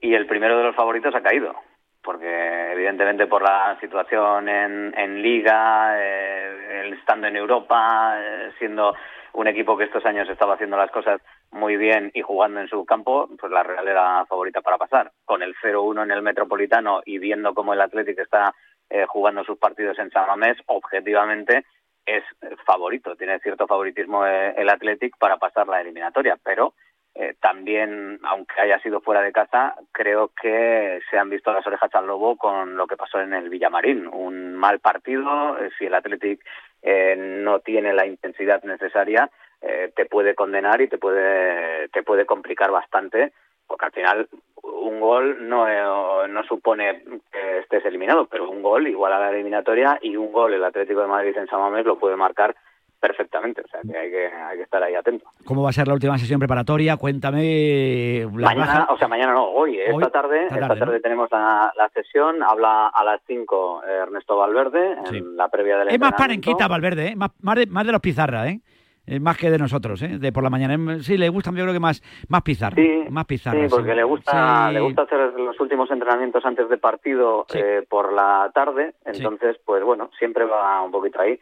y el primero de los favoritos ha caído. Porque evidentemente por la situación en, en liga, eh, el estando en Europa, eh, siendo un equipo que estos años estaba haciendo las cosas muy bien y jugando en su campo, pues la Real era favorita para pasar. Con el 0-1 en el Metropolitano y viendo cómo el Atlético está eh, jugando sus partidos en San Mamés, objetivamente es favorito, tiene cierto favoritismo eh, el Athletic para pasar la eliminatoria, pero eh, también, aunque haya sido fuera de casa, creo que se han visto las orejas al lobo con lo que pasó en el Villamarín. Un mal partido, eh, si el Athletic eh, no tiene la intensidad necesaria, eh, te puede condenar y te puede, te puede complicar bastante, porque al final un gol no, eh, no supone que estés eliminado, pero un gol igual a la eliminatoria y un gol el Atlético de Madrid en San Mamés lo puede marcar perfectamente, o sea que hay que, hay que estar ahí atento. ¿Cómo va a ser la última sesión preparatoria? Cuéntame. las Mañana, bajas. o sea, mañana no, hoy, esta Hoy, tarde, esta esta tarde, tenemos la, la sesión, habla a las 5 Ernesto Valverde en Sí. la previa del Es más panenquita, Valverde, ¿eh? más, más, de, más de los pizarra, ¿eh? Eh, más que de nosotros, ¿eh? De por la mañana. Em, Sí, le gusta, yo creo que más, más pizarra. Sí, más pizarra. Sí, porque le gusta, Sí. le gusta hacer los últimos entrenamientos antes de partido eh, por la tarde, entonces, pues bueno, siempre va un poquito ahí.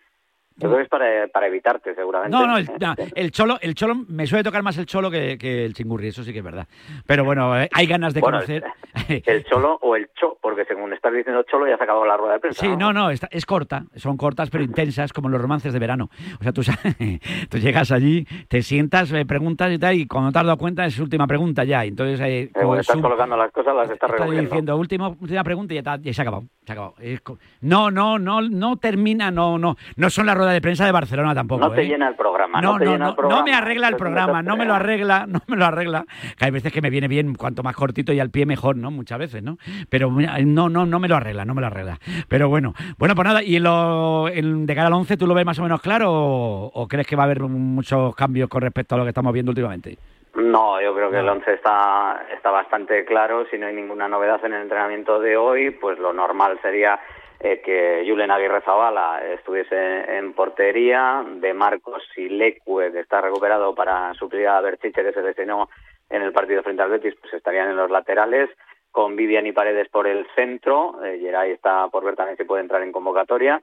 Yo creo que es para, para evitarte, seguramente. No, no, el, Eh, no, el cholo, el cholo, me suele tocar más el cholo que, que el chingurri, eso sí que es verdad. Pero bueno, eh, hay ganas de Bueno, conocer. El cholo o el cho, porque según estás diciendo cholo ya se ha acabado la rueda de prensa. Sí, no, no, está- es corta, son cortas pero intensas, como los romances de verano. O sea, tú, tú llegas allí, te sientas, me preguntas y tal, y cuando te has dado cuenta es última pregunta ya. Entonces, eh, Según pues, estás colocando las cosas, las estás recogiendo. diciendo última, última pregunta y ya, está, ya se ha acabado. Se co- no, no, no, no termina, no, no. No son la rueda de prensa de Barcelona tampoco. No te ¿eh? llena el programa, No, no te no, llena no, el programa. no me arregla el programa, no me lo arregla, no me lo arregla. Que hay veces que me viene bien, cuanto más cortito y al pie mejor, ¿no? Muchas veces, ¿no? Pero no, no, no me lo arregla, no me lo arregla. Pero bueno, bueno, pues nada, y en lo, de cara al 11, ¿tú lo ves más o menos claro o, o crees que va a haber muchos cambios con respecto a lo que estamos viendo últimamente? No, yo creo que el 11 está, está bastante claro. Si no hay ninguna novedad en el entrenamiento de hoy, pues lo normal sería eh, que Julen Aguirre Zabala estuviese en portería, de Marcos y Lecue, que está recuperado para suplir a Berchiche, que se lesionó en el partido frente al Betis, pues estarían en los laterales, con Vivian y Paredes por el centro, eh, Geray está por ver también si puede entrar en convocatoria,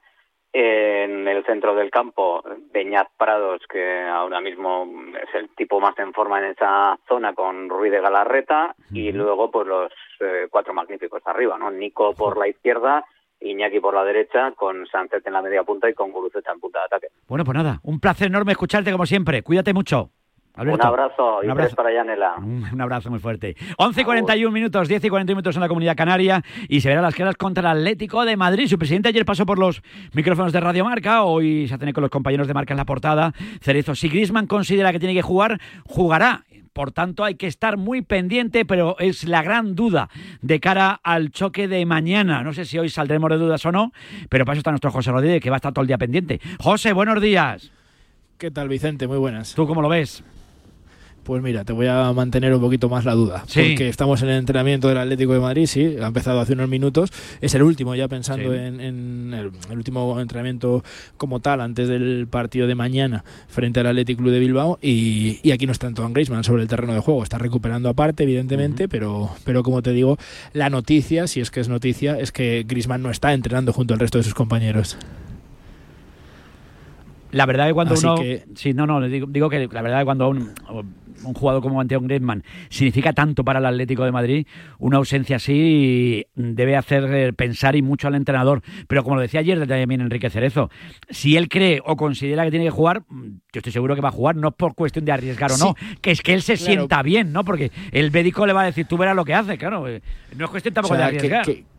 En el centro del campo, Beñat Prados, que ahora mismo es el tipo más en forma en esa zona con Ruiz de Galarreta, y luego pues los eh, cuatro magníficos arriba, ¿no? Nico por la izquierda, Iñaki por la derecha, con Sánchez en la media punta y con Guruceta en punta de ataque. Bueno, pues nada, un placer enorme escucharte como siempre. Cuídate mucho. Alberto. Un abrazo y Un abrazo. tres para Yanela. Un, un abrazo muy fuerte. 11 y 41 minutos, 10 y 41 minutos en la comunidad canaria y se verá las caras contra el Atlético de Madrid. Su presidente ayer pasó por los micrófonos de Radio Marca, hoy se ha tenido con los compañeros de Marca en la portada. Cerezo, si Grisman considera que tiene que jugar, jugará. Por tanto, hay que estar muy pendiente, pero es la gran duda de cara al choque de mañana. No sé si hoy saldremos de dudas o no, pero para eso está nuestro José Rodríguez, que va a estar todo el día pendiente. José, buenos días. ¿Qué tal, Vicente? Muy buenas. ¿Tú cómo lo ves? Pues mira, te voy a mantener un poquito más la duda. Sí. Porque estamos en el entrenamiento del Atlético de Madrid, sí, ha empezado hace unos minutos. Es el último, ya pensando Sí. en, en el, el último entrenamiento como tal, antes del partido de mañana frente al Atlético Club de Bilbao. Y, y aquí no está Antoine Griezmann sobre el terreno de juego. Está recuperando aparte, evidentemente, pero, pero como te digo, la noticia, si es que es noticia, es que Griezmann no está entrenando junto al resto de sus compañeros. La verdad que cuando Así uno. que- Sí, no, no, digo, digo que la verdad que cuando un, un jugador como Antoine Griezmann significa tanto para el Atlético de Madrid, una ausencia así debe hacer eh, pensar y mucho al entrenador. Pero como lo decía ayer también Enrique Cerezo, si él cree o considera que tiene que jugar, yo estoy seguro que va a jugar, no es por cuestión de arriesgar o no, que es que él se claro. sienta bien, ¿no? Porque el médico le va a decir, tú verás lo que hace, claro. eh, No es cuestión tampoco O sea, de arriesgar. Que, que-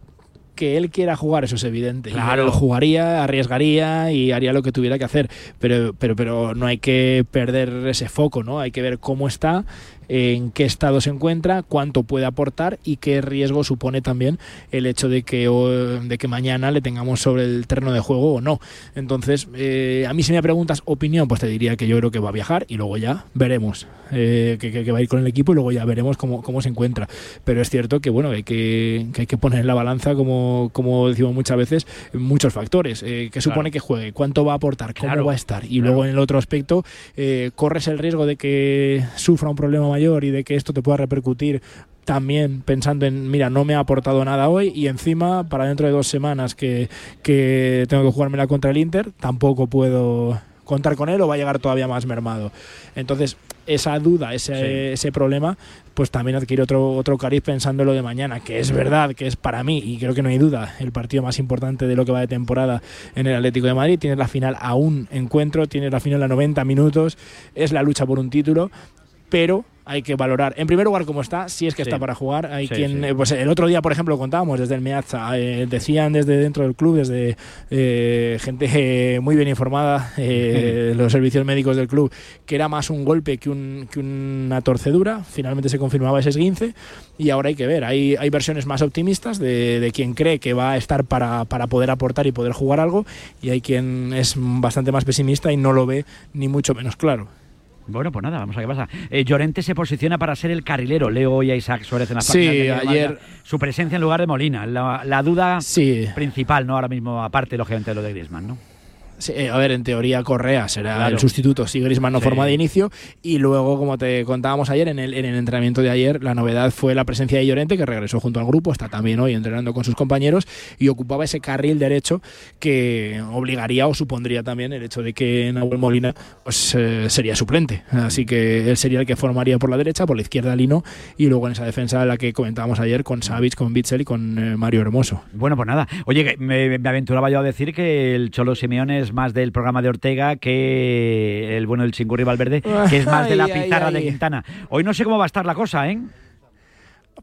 que él quiera jugar, eso es evidente. Claro. él jugaría, arriesgaría y haría lo que tuviera que hacer. Pero, pero, pero no hay que perder ese foco, ¿no? Hay que ver cómo está, en qué estado se encuentra, cuánto puede aportar y qué riesgo supone también el hecho de que, o- de que mañana le tengamos sobre el terreno de juego o no. Entonces, eh, a mí si me preguntas opinión, pues te diría que yo creo que va a viajar y luego ya veremos eh, que, va a ir con el equipo y luego ya veremos cómo, cómo se encuentra. Pero es cierto que bueno, hay que, que hay que poner en la balanza, como, como decimos muchas veces, muchos factores. Eh, ¿Qué supone que juegue? ¿Cuánto va a aportar? ¿Cómo Claro, va a estar? Y luego en el otro aspecto, eh, corres el riesgo de que sufra un problema mayor y de que esto te pueda repercutir también pensando en, mira, no me ha aportado nada hoy y encima para dentro de dos semanas que, que tengo que jugármela contra el Inter, tampoco puedo contar con él o va a llegar todavía más mermado. Entonces, esa duda, ese, ese problema, pues también adquiere otro, otro cariz pensando en lo de mañana, que es verdad, que es para mí, y creo que no hay duda, el partido más importante de lo que va de temporada en el Atlético de Madrid. Tienes la final a un encuentro, tienes la final a 90 minutos, es la lucha por un título, pero hay que valorar, en primer lugar, cómo está, si es que Sí. está para jugar. Hay Sí, quien, sí. eh, pues el otro día, por ejemplo, contábamos desde el Meazza, eh, decían desde dentro del club, desde eh, gente eh, muy bien informada, eh, los servicios médicos del club, que era más un golpe que, un, que una torcedura. Finalmente se confirmaba ese esguince y ahora hay que ver. Hay, hay versiones más optimistas de, de quien cree que va a estar para, para poder aportar y poder jugar algo y hay quien es bastante más pesimista y no lo ve ni mucho menos claro. Bueno, pues nada, vamos a ver qué pasa. Eh, Llorente se posiciona para ser el carrilero. Leo hoy a Isaac Suárez en la Sí, ayer- Su presencia en lugar de Molina. La, la duda principal, ¿no? Ahora mismo, aparte, lógicamente, de lo de Griezmann, ¿no? Eh, a ver, en teoría Correa será Claro. el sustituto si Griezmann no Sí. forma de inicio y luego, como te contábamos ayer en el, en el entrenamiento de ayer, la novedad fue la presencia de Llorente que regresó junto al grupo, está también hoy entrenando con sus compañeros y ocupaba ese carril derecho que obligaría o supondría también el hecho de que Nahuel Molina pues, eh, sería suplente, así que él sería el que formaría por la derecha, por la izquierda Lino y luego en esa defensa la que comentábamos ayer con Savic, con Bitzel y con eh, Mario Hermoso. Bueno, pues nada. Oye, me, me aventuraba yo a decir que el Cholo Simeone es más del programa de Ortega que el bueno del Chingurri Valverde, que es más de la pizarra de. Quintana. Hoy no sé cómo va a estar la cosa, ¿eh?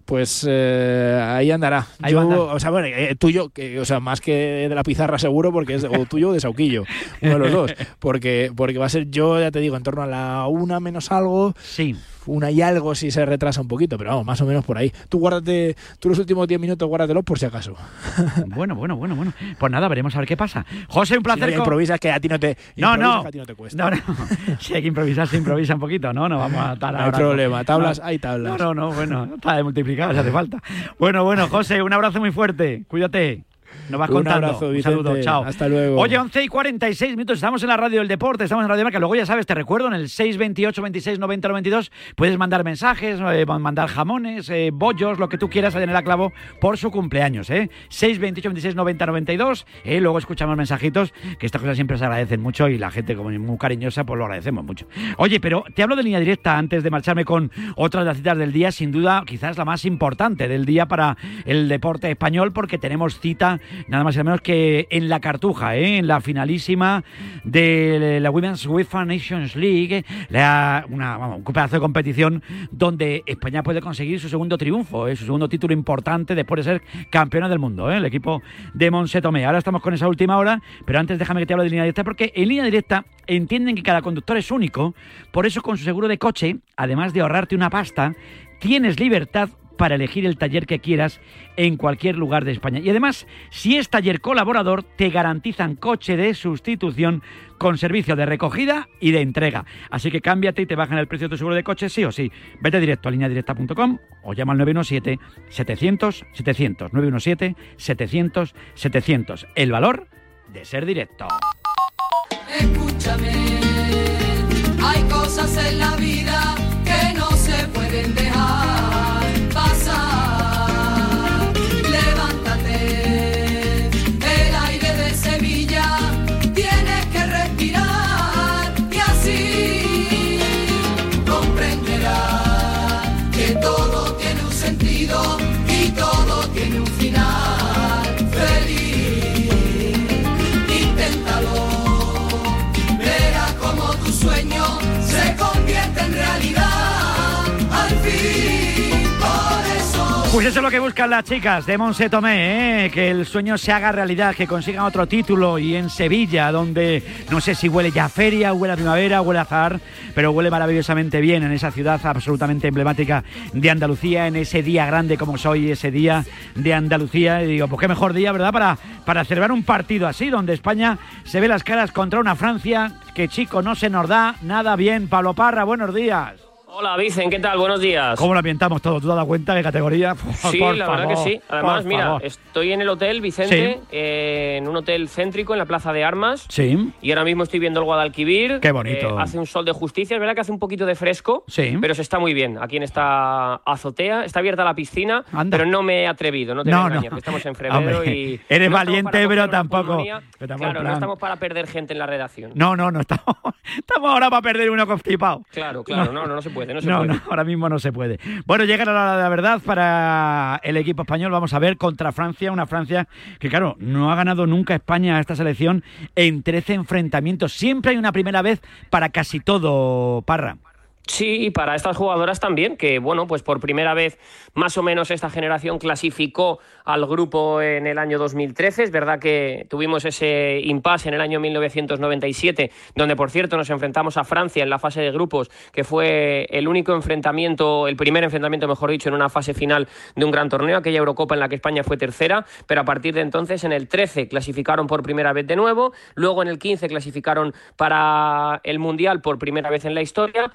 Pues eh, ahí andará. Ahí yo, andar. o sea, bueno, eh, tuyo, que, o sea, más que de la pizarra seguro, porque es de- o tuyo o de Sauquillo, uno de los dos. Porque, porque va a ser yo, ya te digo, en torno a la una menos algo. Sí. Una y algo si se retrasa un poquito, pero vamos, más o menos por ahí. Tú guárdate, tú los últimos 10 minutos guárdatelos por si acaso. Bueno, bueno, bueno, bueno. Pues nada, veremos a ver qué pasa. José, un Si placer. no, con- improvisas que a ti no te, No, no. que a ti no te cuesta. No, no. Si hay que improvisar, se improvisa un poquito, ¿no? No vamos a estar No hay ahora- problema, tablas, No. hay tablas. No, no, no, bueno, está de multiplicado, si hace falta. Bueno, bueno, José, un abrazo muy fuerte. Cuídate. Nos vas Un contando. abrazo, Un saludo, chao. Hasta luego. Oye, 11 y 46 minutos, estamos en la radio del deporte, estamos en Radio Marca. Luego ya sabes, te recuerdo, en el 628 26 90 92 puedes mandar mensajes, eh, mandar jamones, eh, bollos, lo que tú quieras a Yanela Clavo por su cumpleaños, ¿eh? 628 26 90 92. eh, luego escuchamos mensajitos, que estas cosas siempre se agradecen mucho y la gente, como muy cariñosa, pues lo agradecemos mucho. Oye, pero te hablo de línea directa antes de marcharme con otras de las citas del día, sin duda, quizás la más importante del día para el deporte español, porque tenemos cita nada más y nada menos que en la Cartuja, ¿eh? en la finalísima de la Women's UEFA Nations League, una, un pedazo de competición donde España puede conseguir su segundo triunfo, ¿eh? su segundo título importante después de ser campeona del mundo, ¿eh? el equipo de Monse Tomé. Ahora estamos con esa última hora, pero antes déjame que te hable de línea directa, porque en línea directa entienden que cada conductor es único, por eso con su seguro de coche, además de ahorrarte una pasta, tienes libertad para elegir el taller que quieras en cualquier lugar de España. Y además, si es taller colaborador, te garantizan coche de sustitución con servicio de recogida y de entrega. Así que cámbiate y te bajan el precio de tu seguro de coche sí o sí. Vete directo a lineadirecta.com o llama al 917-700-700. 917-700-700. El valor de ser directo. Escúchame, hay cosas en la vida que no se pueden dejar Pues eso es lo que buscan las chicas de Monse Tomé, ¿eh? que el sueño se haga realidad, que consigan otro título y en Sevilla, donde no sé si huele ya feria, huele a primavera, huele a zar, pero huele maravillosamente bien en esa ciudad absolutamente emblemática de Andalucía, en ese día grande como soy, ese día de Andalucía. Y digo, pues qué mejor día, ¿verdad? Para, para celebrar un partido así, donde España se ve las caras contra una Francia que, chico, no se nos da nada bien. Pablo Parra, buenos días. Hola, Vicen, ¿qué tal? Buenos días. ¿Cómo lo ambientamos todo? ¿Tú te has dado cuenta de categoría? Por- Sí, por la verdad que sí. Además, mira, favor. estoy en el hotel Vicente, Sí. eh, en un hotel céntrico en la Plaza de Armas. Sí. Y ahora mismo estoy viendo el Guadalquivir. Qué bonito. Eh, hace un sol de justicia. Es verdad que hace un poquito de fresco, Sí. pero se está muy bien. Aquí en esta azotea está abierta la piscina, Anda. pero no me he atrevido, no te No, no. estamos en febrero y... eres no valiente, pero tampoco- pero tampoco Claro, no estamos para perder gente en la redacción. No, no, no estamos, estamos ahora para perder uno constipado. Claro, claro, no, no, no se puede, no se no, puede. no, ahora mismo no se puede. Bueno, llega la hora de la verdad para el equipo español. Vamos a ver contra Francia, una Francia que, claro, no ha ganado nunca España a esta selección en 13 enfrentamientos. Siempre hay una primera vez para casi todo, Parra. Sí, y para estas jugadoras también, que bueno, pues por primera vez más o menos esta generación clasificó al grupo en el año 2013. Es verdad que tuvimos ese impasse en el año 1997, donde por cierto nos enfrentamos a Francia en la fase de grupos, que fue el único enfrentamiento, el primer enfrentamiento, mejor dicho, en una fase final de un gran torneo, aquella Eurocopa en la que España fue tercera, pero a partir de entonces en el 13 clasificaron por primera vez de nuevo, luego en el 15 clasificaron para el Mundial por primera vez en la historia,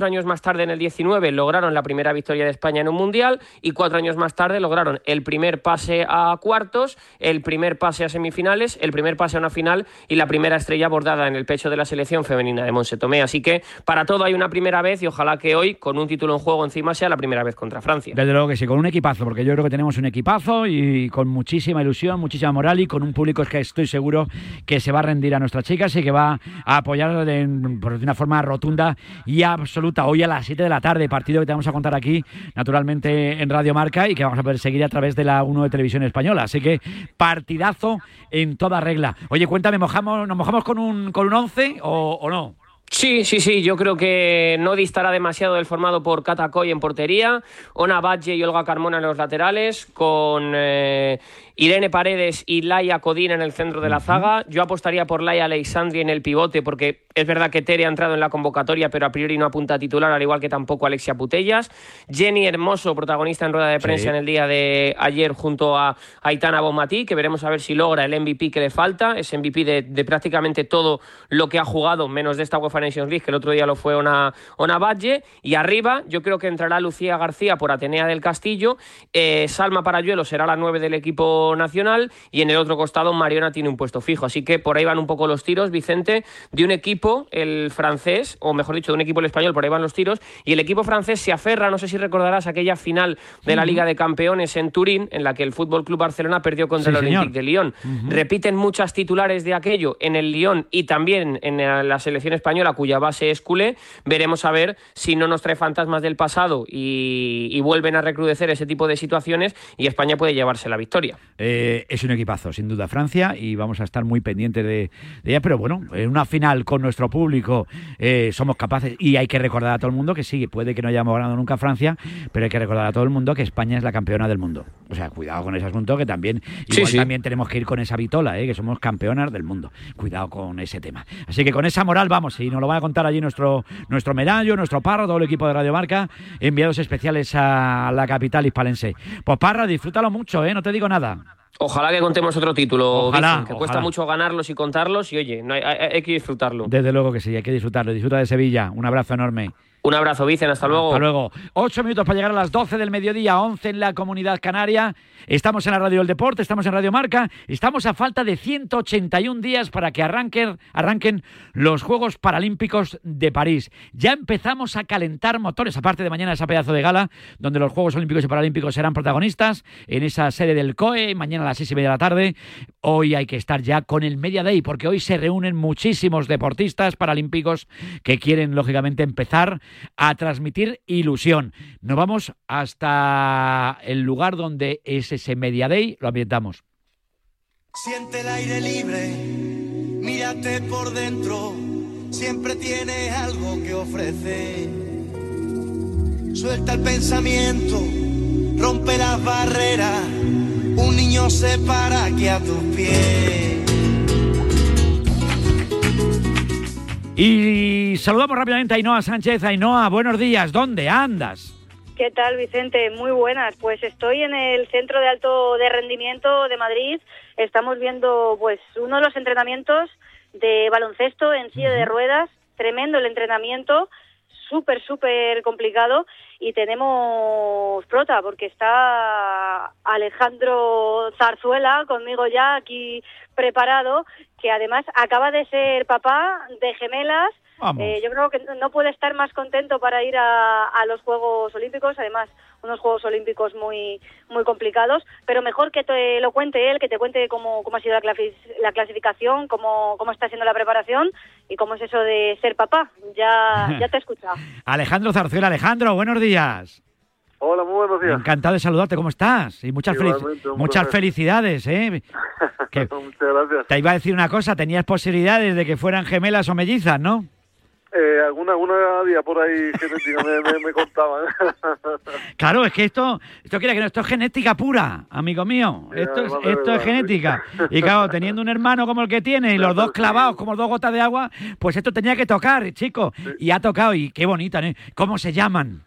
años más tarde en el 19 lograron la primera victoria de España en un Mundial y cuatro años más tarde lograron el primer pase a cuartos, el primer pase a semifinales, el primer pase a una final y la primera estrella bordada en el pecho de la selección femenina de Monse Tomé. Así que para todo hay una primera vez y ojalá que hoy, con un título en juego encima, sea la primera vez contra Francia. Desde luego que sí, con un equipazo, porque yo creo que tenemos un equipazo y con muchísima ilusión, muchísima moral y con un público que estoy seguro que se va a rendir a nuestras chicas y que va a apoyar de, de una forma rotunda y absoluta. Hoy a las 7 de la tarde, partido que te vamos a contar aquí, naturalmente en Radio Marca y que vamos a poder seguir a través de la 1 de Televisión Española. Así que partidazo en toda regla. Oye, cuéntame, ¿mojamos, ¿nos mojamos con un, con un 11 o, no? Sí, sí, sí, yo creo que no distará demasiado del formado por Katakoy en portería, Ona Badge y Olga Carmona en los laterales, con eh, Irene Paredes y Laia Codina en el centro de la zaga. Yo apostaría por Laia Alexandri en el pivote, porque es verdad que Tere ha entrado en la convocatoria, pero a priori no apunta a titular, al igual que tampoco Alexia Putellas. Jenny Hermoso, protagonista en rueda de prensa Sí. en el día de ayer junto a Aitana Bonmatí, que veremos a ver si logra el MVP que le falta, es MVP de, de prácticamente todo lo que ha jugado, menos de esta UEFA Nations League, que el otro día lo fue Ona, Ona Badge. Y arriba, yo creo que entrará Lucía García por Atenea del Castillo, eh, Salma Parayuelo será la 9 del equipo nacional y en el otro costado Mariona tiene un puesto fijo. Así que por ahí van un poco los tiros, Vicente, de un equipo, el francés, o mejor dicho, de un equipo el español, por ahí van los tiros, y el equipo francés se aferra, no sé si recordarás aquella final de la Liga de Campeones en Turín, en la que el Fútbol Club Barcelona perdió contra Sí, el. Olympique de Lyon. Repiten muchas titulares de aquello en el Lyon y también en la selección española, cuya base es culé. Veremos a ver si no nos trae fantasmas del pasado y, y vuelven a recrudecer ese tipo de situaciones y España puede llevarse la victoria. Eh, es un equipazo, sin duda, Francia, y vamos a estar muy pendientes de, de ella. Pero bueno, en una final con nuestro público eh, somos capaces, y hay que recordar a todo el mundo que sí, puede que no hayamos ganado nunca Francia, pero hay que recordar a todo el mundo que España es la campeona del mundo. O sea, cuidado con ese asunto, que también, Sí, igual sí. también tenemos que ir con esa vitola, eh, que somos campeonas del mundo. Cuidado con ese tema. Así que con esa moral vamos, y nos lo va a contar allí nuestro, nuestro medallo, nuestro Parra, todo el equipo de Radio Marca, enviados especiales a la capital hispalense. Pues Parra, disfrútalo mucho, ¿eh? no te digo nada. Ojalá que contemos otro título, Ojalá, Vicen, que cuesta mucho ganarlos y contarlos y oye, no hay, hay- hay que disfrutarlo. Desde luego que sí, hay que disfrutarlo. Disfruta de Sevilla. Un abrazo enorme. Un abrazo, Vicen, hasta luego. Hasta luego. Ocho minutos para llegar a las 12 del mediodía, 11 en la comunidad canaria. Estamos en la Radio del Deporte, estamos en Radio Marca. Estamos a falta de 181 días para que arranquen, arranquen los Juegos Paralímpicos de París. Ya empezamos a calentar motores, aparte de mañana esa pedazo de gala, donde los Juegos Olímpicos y Paralímpicos serán protagonistas en esa sede del COE, mañana a las seis y media de la tarde. Hoy hay que estar ya con el Media Day, porque hoy se reúnen muchísimos deportistas paralímpicos que quieren, lógicamente, empezar a transmitir ilusión. Nos vamos hasta el lugar donde es ese Media Day, lo ambientamos. Siente el aire libre, mírate por dentro, siempre tienes algo que ofrecer. Suelta el pensamiento, rompe las barreras, un niño se para aquí a tus pies. Y saludamos rápidamente a Ainhoa Sánchez. Ainhoa, buenos días. ¿Dónde andas? ¿Qué tal, Vicente? Muy buenas. Pues estoy en el Centro de Alto de Rendimiento de Madrid. Estamos viendo pues uno de los entrenamientos de baloncesto en silla de ruedas. Tremendo el entrenamiento, súper, súper complicado. Y tenemos prota, porque está Alejandro Zarzuela conmigo ya aquí preparado, que además acaba de ser papá de gemelas. Eh, yo creo que no puede estar más contento para ir a, a los Juegos Olímpicos, además unos Juegos Olímpicos muy muy complicados, pero mejor que te lo cuente él, que te cuente cómo, cómo ha sido la clasificación, cómo, cómo está siendo la preparación y cómo es eso de ser papá. Ya, ya te he escuchado. Alejandro Zarzuela. Alejandro, buenos días. Hola, muy buenos días. Encantado de saludarte. ¿Cómo estás? Y muchas, felici- muchas placer. felicidades. ¿eh? Que- Muchas gracias. te iba a decir una cosa. Tenías posibilidades de que fueran gemelas o mellizas, ¿no? Eh, alguna, alguna día por ahí genética me, me, me contaban. Claro, es que esto, esto quiere que no, esto es genética pura, amigo mío. Esto es, esto es genética. Y claro, teniendo un hermano como el que tiene y los dos clavados como dos gotas de agua, pues esto tenía que tocar, chico. Y ha tocado, y qué bonita, ¿eh? ¿Cómo se llaman?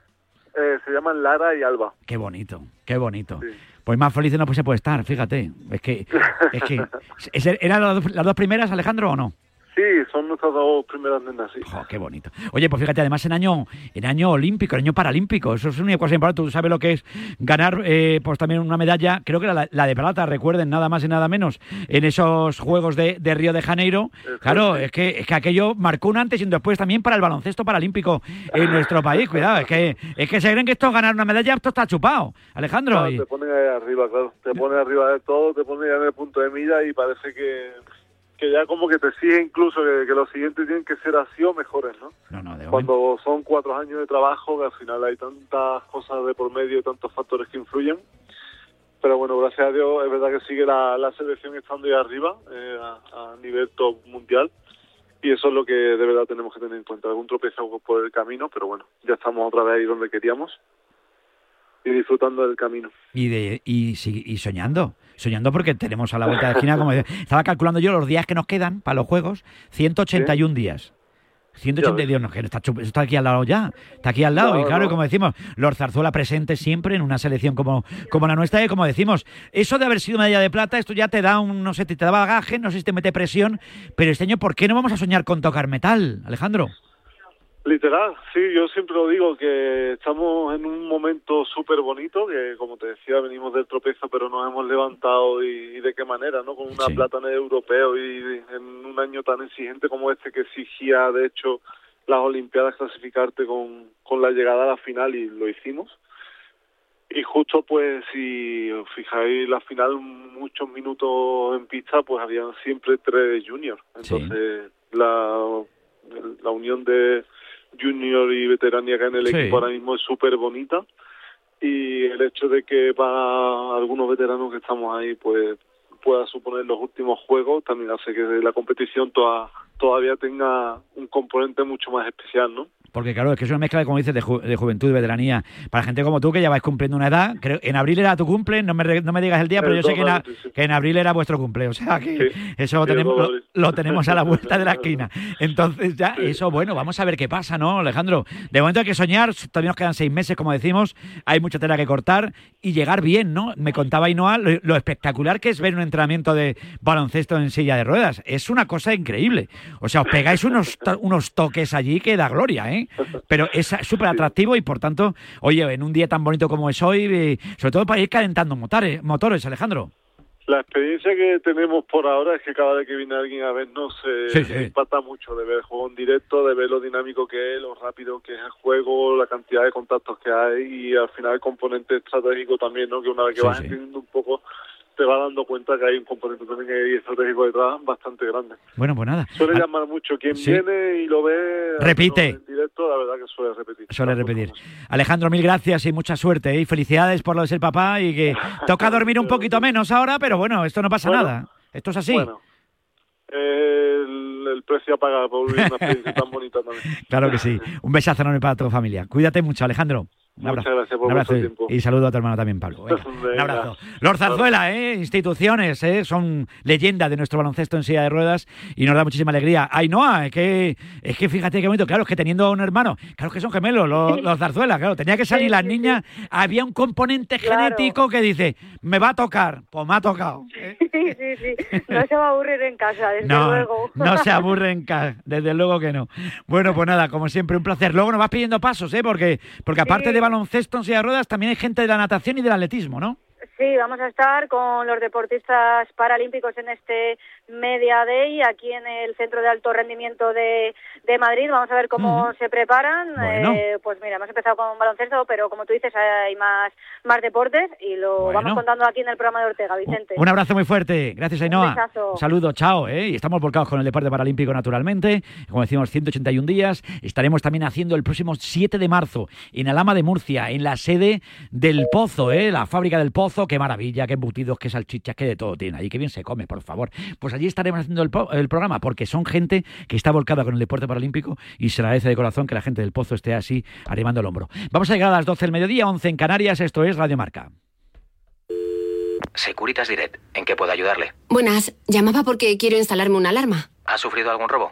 Eh, se llaman Lara y Alba. Qué bonito, qué bonito. Pues más felices no se puede estar, fíjate. Es que, es que, ¿es- ¿eran las dos primeras, Alejandro, o no? Sí, son nuestras dos primeras nenas, sí. Qué bonito. Oye, pues fíjate, además en año, en año olímpico, en año paralímpico, eso es una cosa importante. Tú sabes lo que es ganar, eh, pues también una medalla, creo que era la, la de plata, recuerden, nada más y nada menos, en esos Juegos de, de Río de Janeiro. Claro, es que, es que aquello marcó un antes y un después también para el baloncesto paralímpico en nuestro país. Cuidado, es que, es que se creen que esto ganar una medalla, esto está chupado. Alejandro, Claro, y- te ponen ahí arriba, claro. Te ponen arriba de todo, te ponen ya en el punto de mira y parece que, que ya como que te exige incluso que, que los siguientes tienen que ser así o mejores, ¿no? No, no, de Cuando son cuatro años de trabajo, que al final hay tantas cosas de por medio, tantos factores que influyen. Pero bueno, gracias a Dios, es verdad que sigue la, la selección estando ahí arriba, eh, a, a nivel top mundial. Y eso es lo que de verdad tenemos que tener en cuenta. Algún tropiezo por el camino, pero bueno, ya estamos otra vez ahí donde queríamos y disfrutando del camino. Y, de, y soñando, soñando porque tenemos a la vuelta de esquina, como decía, estaba calculando yo los días que nos quedan para los Juegos, 181 días. 182, no, que está, está aquí al lado ya, está aquí al lado. No, y claro, no. como decimos, Lord Zarzuela presente siempre en una selección como, como la nuestra. Y como decimos, eso de haber sido medalla de plata, esto ya te da un, no sé, te, te da bagaje, no sé si te mete presión. Pero este año, ¿por qué no vamos a soñar con tocar metal, Alejandro? Literal, sí, yo siempre lo digo que estamos en un momento súper bonito, que como te decía, venimos del tropezo, pero nos hemos levantado y, y de qué manera, ¿no? Con una plata en el europeo y en un año tan exigente como este que exigía, de hecho, las Olimpiadas clasificarte con, con la llegada a la final y lo hicimos. Y justo pues si os fijáis la final muchos minutos en pista pues habían siempre tres juniors. Entonces la, la unión de junior y veteranía que en el Sí. equipo ahora mismo es súper bonita y el hecho de que para algunos veteranos que estamos ahí pues pueda suponer los últimos juegos también hace que la competición toda, todavía tenga un componente mucho más especial, ¿no? Porque claro, es que es una mezcla, como dices, de, ju- de juventud y veteranía. Para gente como tú, que ya vais cumpliendo una edad, creo, en abril era tu cumple, no me, no me digas el día, pero yo sé que en, 2 de a- abril, sí. que en abril era vuestro cumple. O sea, que eso lo tenemos, 2 de lo, abril. lo tenemos a la vuelta de la esquina. Entonces, ya, eso, bueno, vamos a ver qué pasa, ¿no, Alejandro? De momento hay que soñar, todavía nos quedan seis meses, como decimos, hay mucha tela que cortar y llegar bien, ¿no? Me contaba Inoa lo, lo espectacular que es ver un entrenamiento de baloncesto en silla de ruedas. Es una cosa increíble. O sea, os pegáis unos, unos toques allí que da gloria, ¿eh? Pero es súper atractivo y, por tanto, oye, en un día tan bonito como es hoy, eh, sobre todo para ir calentando motores, motores Alejandro. La experiencia que tenemos por ahora es que cada vez que viene alguien a vernos se Sí, sí. impacta mucho de ver el juego en directo, de ver lo dinámico que es, lo rápido que es el juego, la cantidad de contactos que hay y al final el componente estratégico también, ¿no? Que una vez que Sí, vas entendiendo un poco te vas dando cuenta que hay un componente también estratégico detrás bastante grande. Bueno, pues nada. Suele Ah, llamar mucho. Quien sí. viene y lo ve Repite. en directo, la verdad que suele repetir. Suele repetir. Alejandro, mil gracias y mucha suerte. ¿eh? Y felicidades por lo de ser papá y que toca dormir un poquito menos ahora, pero bueno, esto no pasa Bueno. nada. Esto es así. Bueno, el, el precio a pagar por vivir una experiencia tan bonita también. Claro que sí. Un besazo enorme para toda tu familia. Cuídate mucho, Alejandro. Un Muchas abrazo. gracias por Un abrazo y- tiempo. y saludo a tu hermano también, Pablo. Venga, un abrazo. Lord Zarzuela, ¿eh? instituciones, ¿eh? son leyenda de nuestro baloncesto en silla de ruedas y nos da muchísima alegría. Ainhoa, es que, es que fíjate qué bonito, claro, es que teniendo un hermano, claro que son gemelos, los, los Zarzuela, claro, tenía que salir las niñas, había un componente Claro. genético que dice, me va a tocar, pues me ha tocado. Sí, sí, sí. No se va a aburrir en casa, desde No, luego. no se aburren, ca- desde luego que no. Bueno, pues nada, como siempre, un placer. Luego nos vas pidiendo pasos, ¿eh? Porque, porque aparte de baloncesto en silla de ruedas, también hay gente de la natación y del atletismo, ¿no? Sí, vamos a estar con los deportistas paralímpicos en este Media Day aquí en el Centro de Alto Rendimiento de, de Madrid. Vamos a ver cómo se preparan. Bueno. Eh, pues mira, hemos empezado con baloncesto, pero como tú dices, hay más, más deportes y lo Bueno. vamos contando aquí en el programa de Ortega, Vicente. Un abrazo muy fuerte. Gracias, Ainhoa. besazo. Un saludo, chao. ¿eh? Y estamos volcados con el deporte paralímpico, naturalmente. Como decimos, 181 días. Estaremos también haciendo el próximo 7 de marzo en Alama de Murcia, en la sede del Pozo, ¿eh? la fábrica del Pozo. Qué maravilla, qué embutidos, qué salchichas, qué de todo tiene ahí. Qué bien se come, por favor. Pues allí estaremos haciendo el, programa porque son gente que está volcada con el deporte paralímpico y se agradece de corazón que la gente del Pozo esté así animando el hombro. Vamos a llegar a las 12 del mediodía, 11 en Canarias. Esto es Radio Marca. Securitas Direct, ¿en qué puedo ayudarle? Buenas, llamaba porque quiero instalarme una alarma. ¿Ha sufrido algún robo?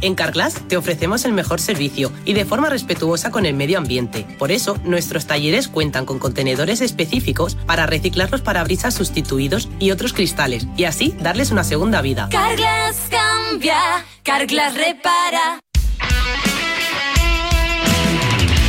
En Carglass te ofrecemos el mejor servicio y de forma respetuosa con el medio ambiente. Por eso, nuestros talleres cuentan con contenedores específicos para reciclar los parabrisas sustituidos y otros cristales y así darles una segunda vida. Carglass cambia, Carglass repara.